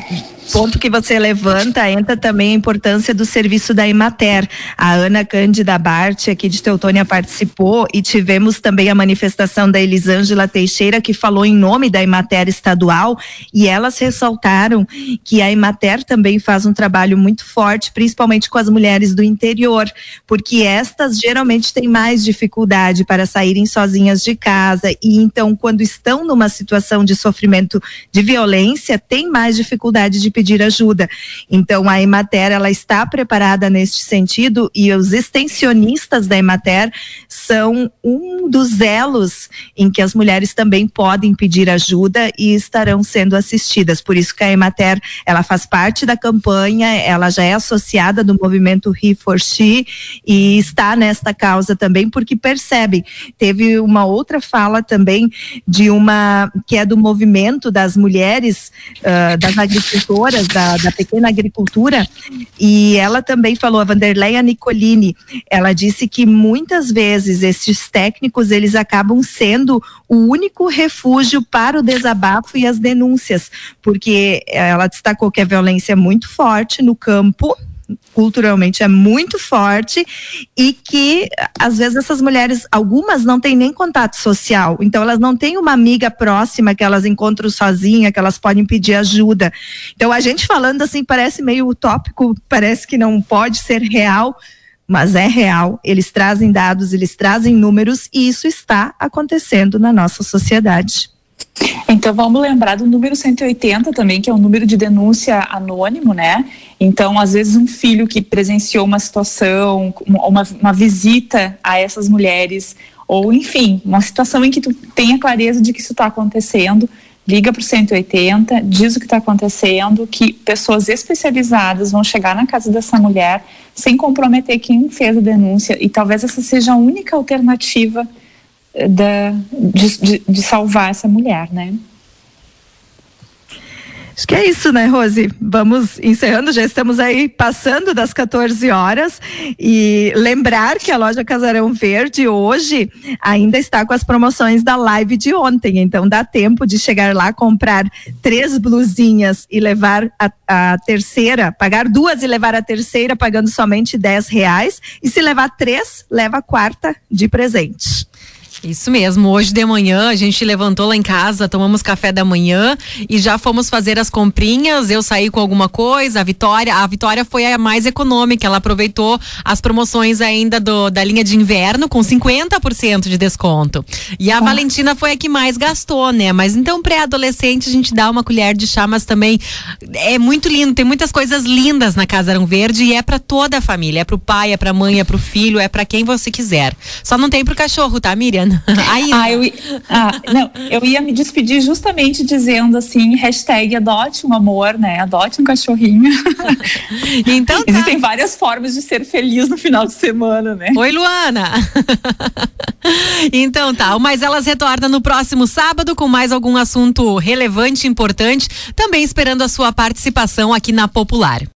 ponto que você levanta, entra também a importância do serviço da Emater. A Ana Cândida Bart, aqui de Teutônia, participou e tivemos também a manifestação da Elisângela Teixeira, que falou em nome da Emater estadual, e elas ressaltaram que a Emater também faz um trabalho muito forte, principalmente com as mulheres do interior, porque estas geralmente têm mais dificuldade para saírem sozinhas de casa, e então, quando estão numa situação de sofrimento de violência, têm mais dificuldade de pedir ajuda. Então a Emater ela está preparada neste sentido e os extensionistas da Emater são um dos elos em que as mulheres também podem pedir ajuda e estarão sendo assistidas. Por isso que a Emater ela faz parte da campanha, ela já é associada do movimento He for She e está nesta causa também porque percebe. Teve uma outra fala também de uma que é do movimento das mulheres uh, das agricultoras da, da pequena agricultura, e ela também falou, a Vanderleia Nicolini, ela disse que muitas vezes esses técnicos, eles acabam sendo o único refúgio para o desabafo e as denúncias, porque ela destacou que a violência é muito forte no campo, culturalmente é muito forte e que às vezes essas mulheres, algumas não têm nem contato social, então elas não têm uma amiga próxima que elas encontram sozinha, que elas podem pedir ajuda. Então a gente falando assim parece meio utópico, parece que não pode ser real, mas é real. Eles trazem dados, eles trazem números e isso está acontecendo na nossa sociedade. Então vamos lembrar do número 180 também, que é um número de denúncia anônimo, né? Então, às vezes, um filho que presenciou uma situação, uma, uma visita a essas mulheres, ou enfim, uma situação em que tu tenha clareza de que isso está acontecendo, liga para o 180, diz o que está acontecendo, que pessoas especializadas vão chegar na casa dessa mulher sem comprometer quem fez a denúncia, e talvez essa seja a única alternativa da, de, de, de salvar essa mulher, né? Acho que é isso, né, Rose? Vamos encerrando, já estamos aí passando das 14 horas e lembrar que a loja Casarão Verde hoje ainda está com as promoções da live de ontem, então dá tempo de chegar lá, comprar três blusinhas e levar a, a terceira, pagar duas e levar a terceira pagando somente 10 reais e se levar três, leva a quarta de presente. Isso mesmo. Hoje de manhã a gente levantou lá em casa, tomamos café da manhã e já fomos fazer as comprinhas. Eu saí com alguma coisa. A Vitória, a Vitória foi a mais econômica. Ela aproveitou as promoções ainda do, da linha de inverno com 50% de desconto. E a ah. Valentina foi a que mais gastou, né? Mas então pré-adolescente a gente dá uma colher de chá, mas também é muito lindo. Tem muitas coisas lindas na Casa Arão Verde e é para toda a família. É para o pai, é para a mãe, é para o filho, é para quem você quiser. Só não tem para o cachorro, tá, Miriam? <laughs> Ainda. Ah, eu, ah, não, eu ia me despedir justamente dizendo assim, hashtag adote um amor, né? Adote um cachorrinho. <laughs> Então tá. Existem várias formas de ser feliz no final de semana, né? Oi, Luana! <laughs> então tá, mas elas retornam no próximo sábado com mais algum assunto relevante, importante, também esperando a sua participação aqui na Popular.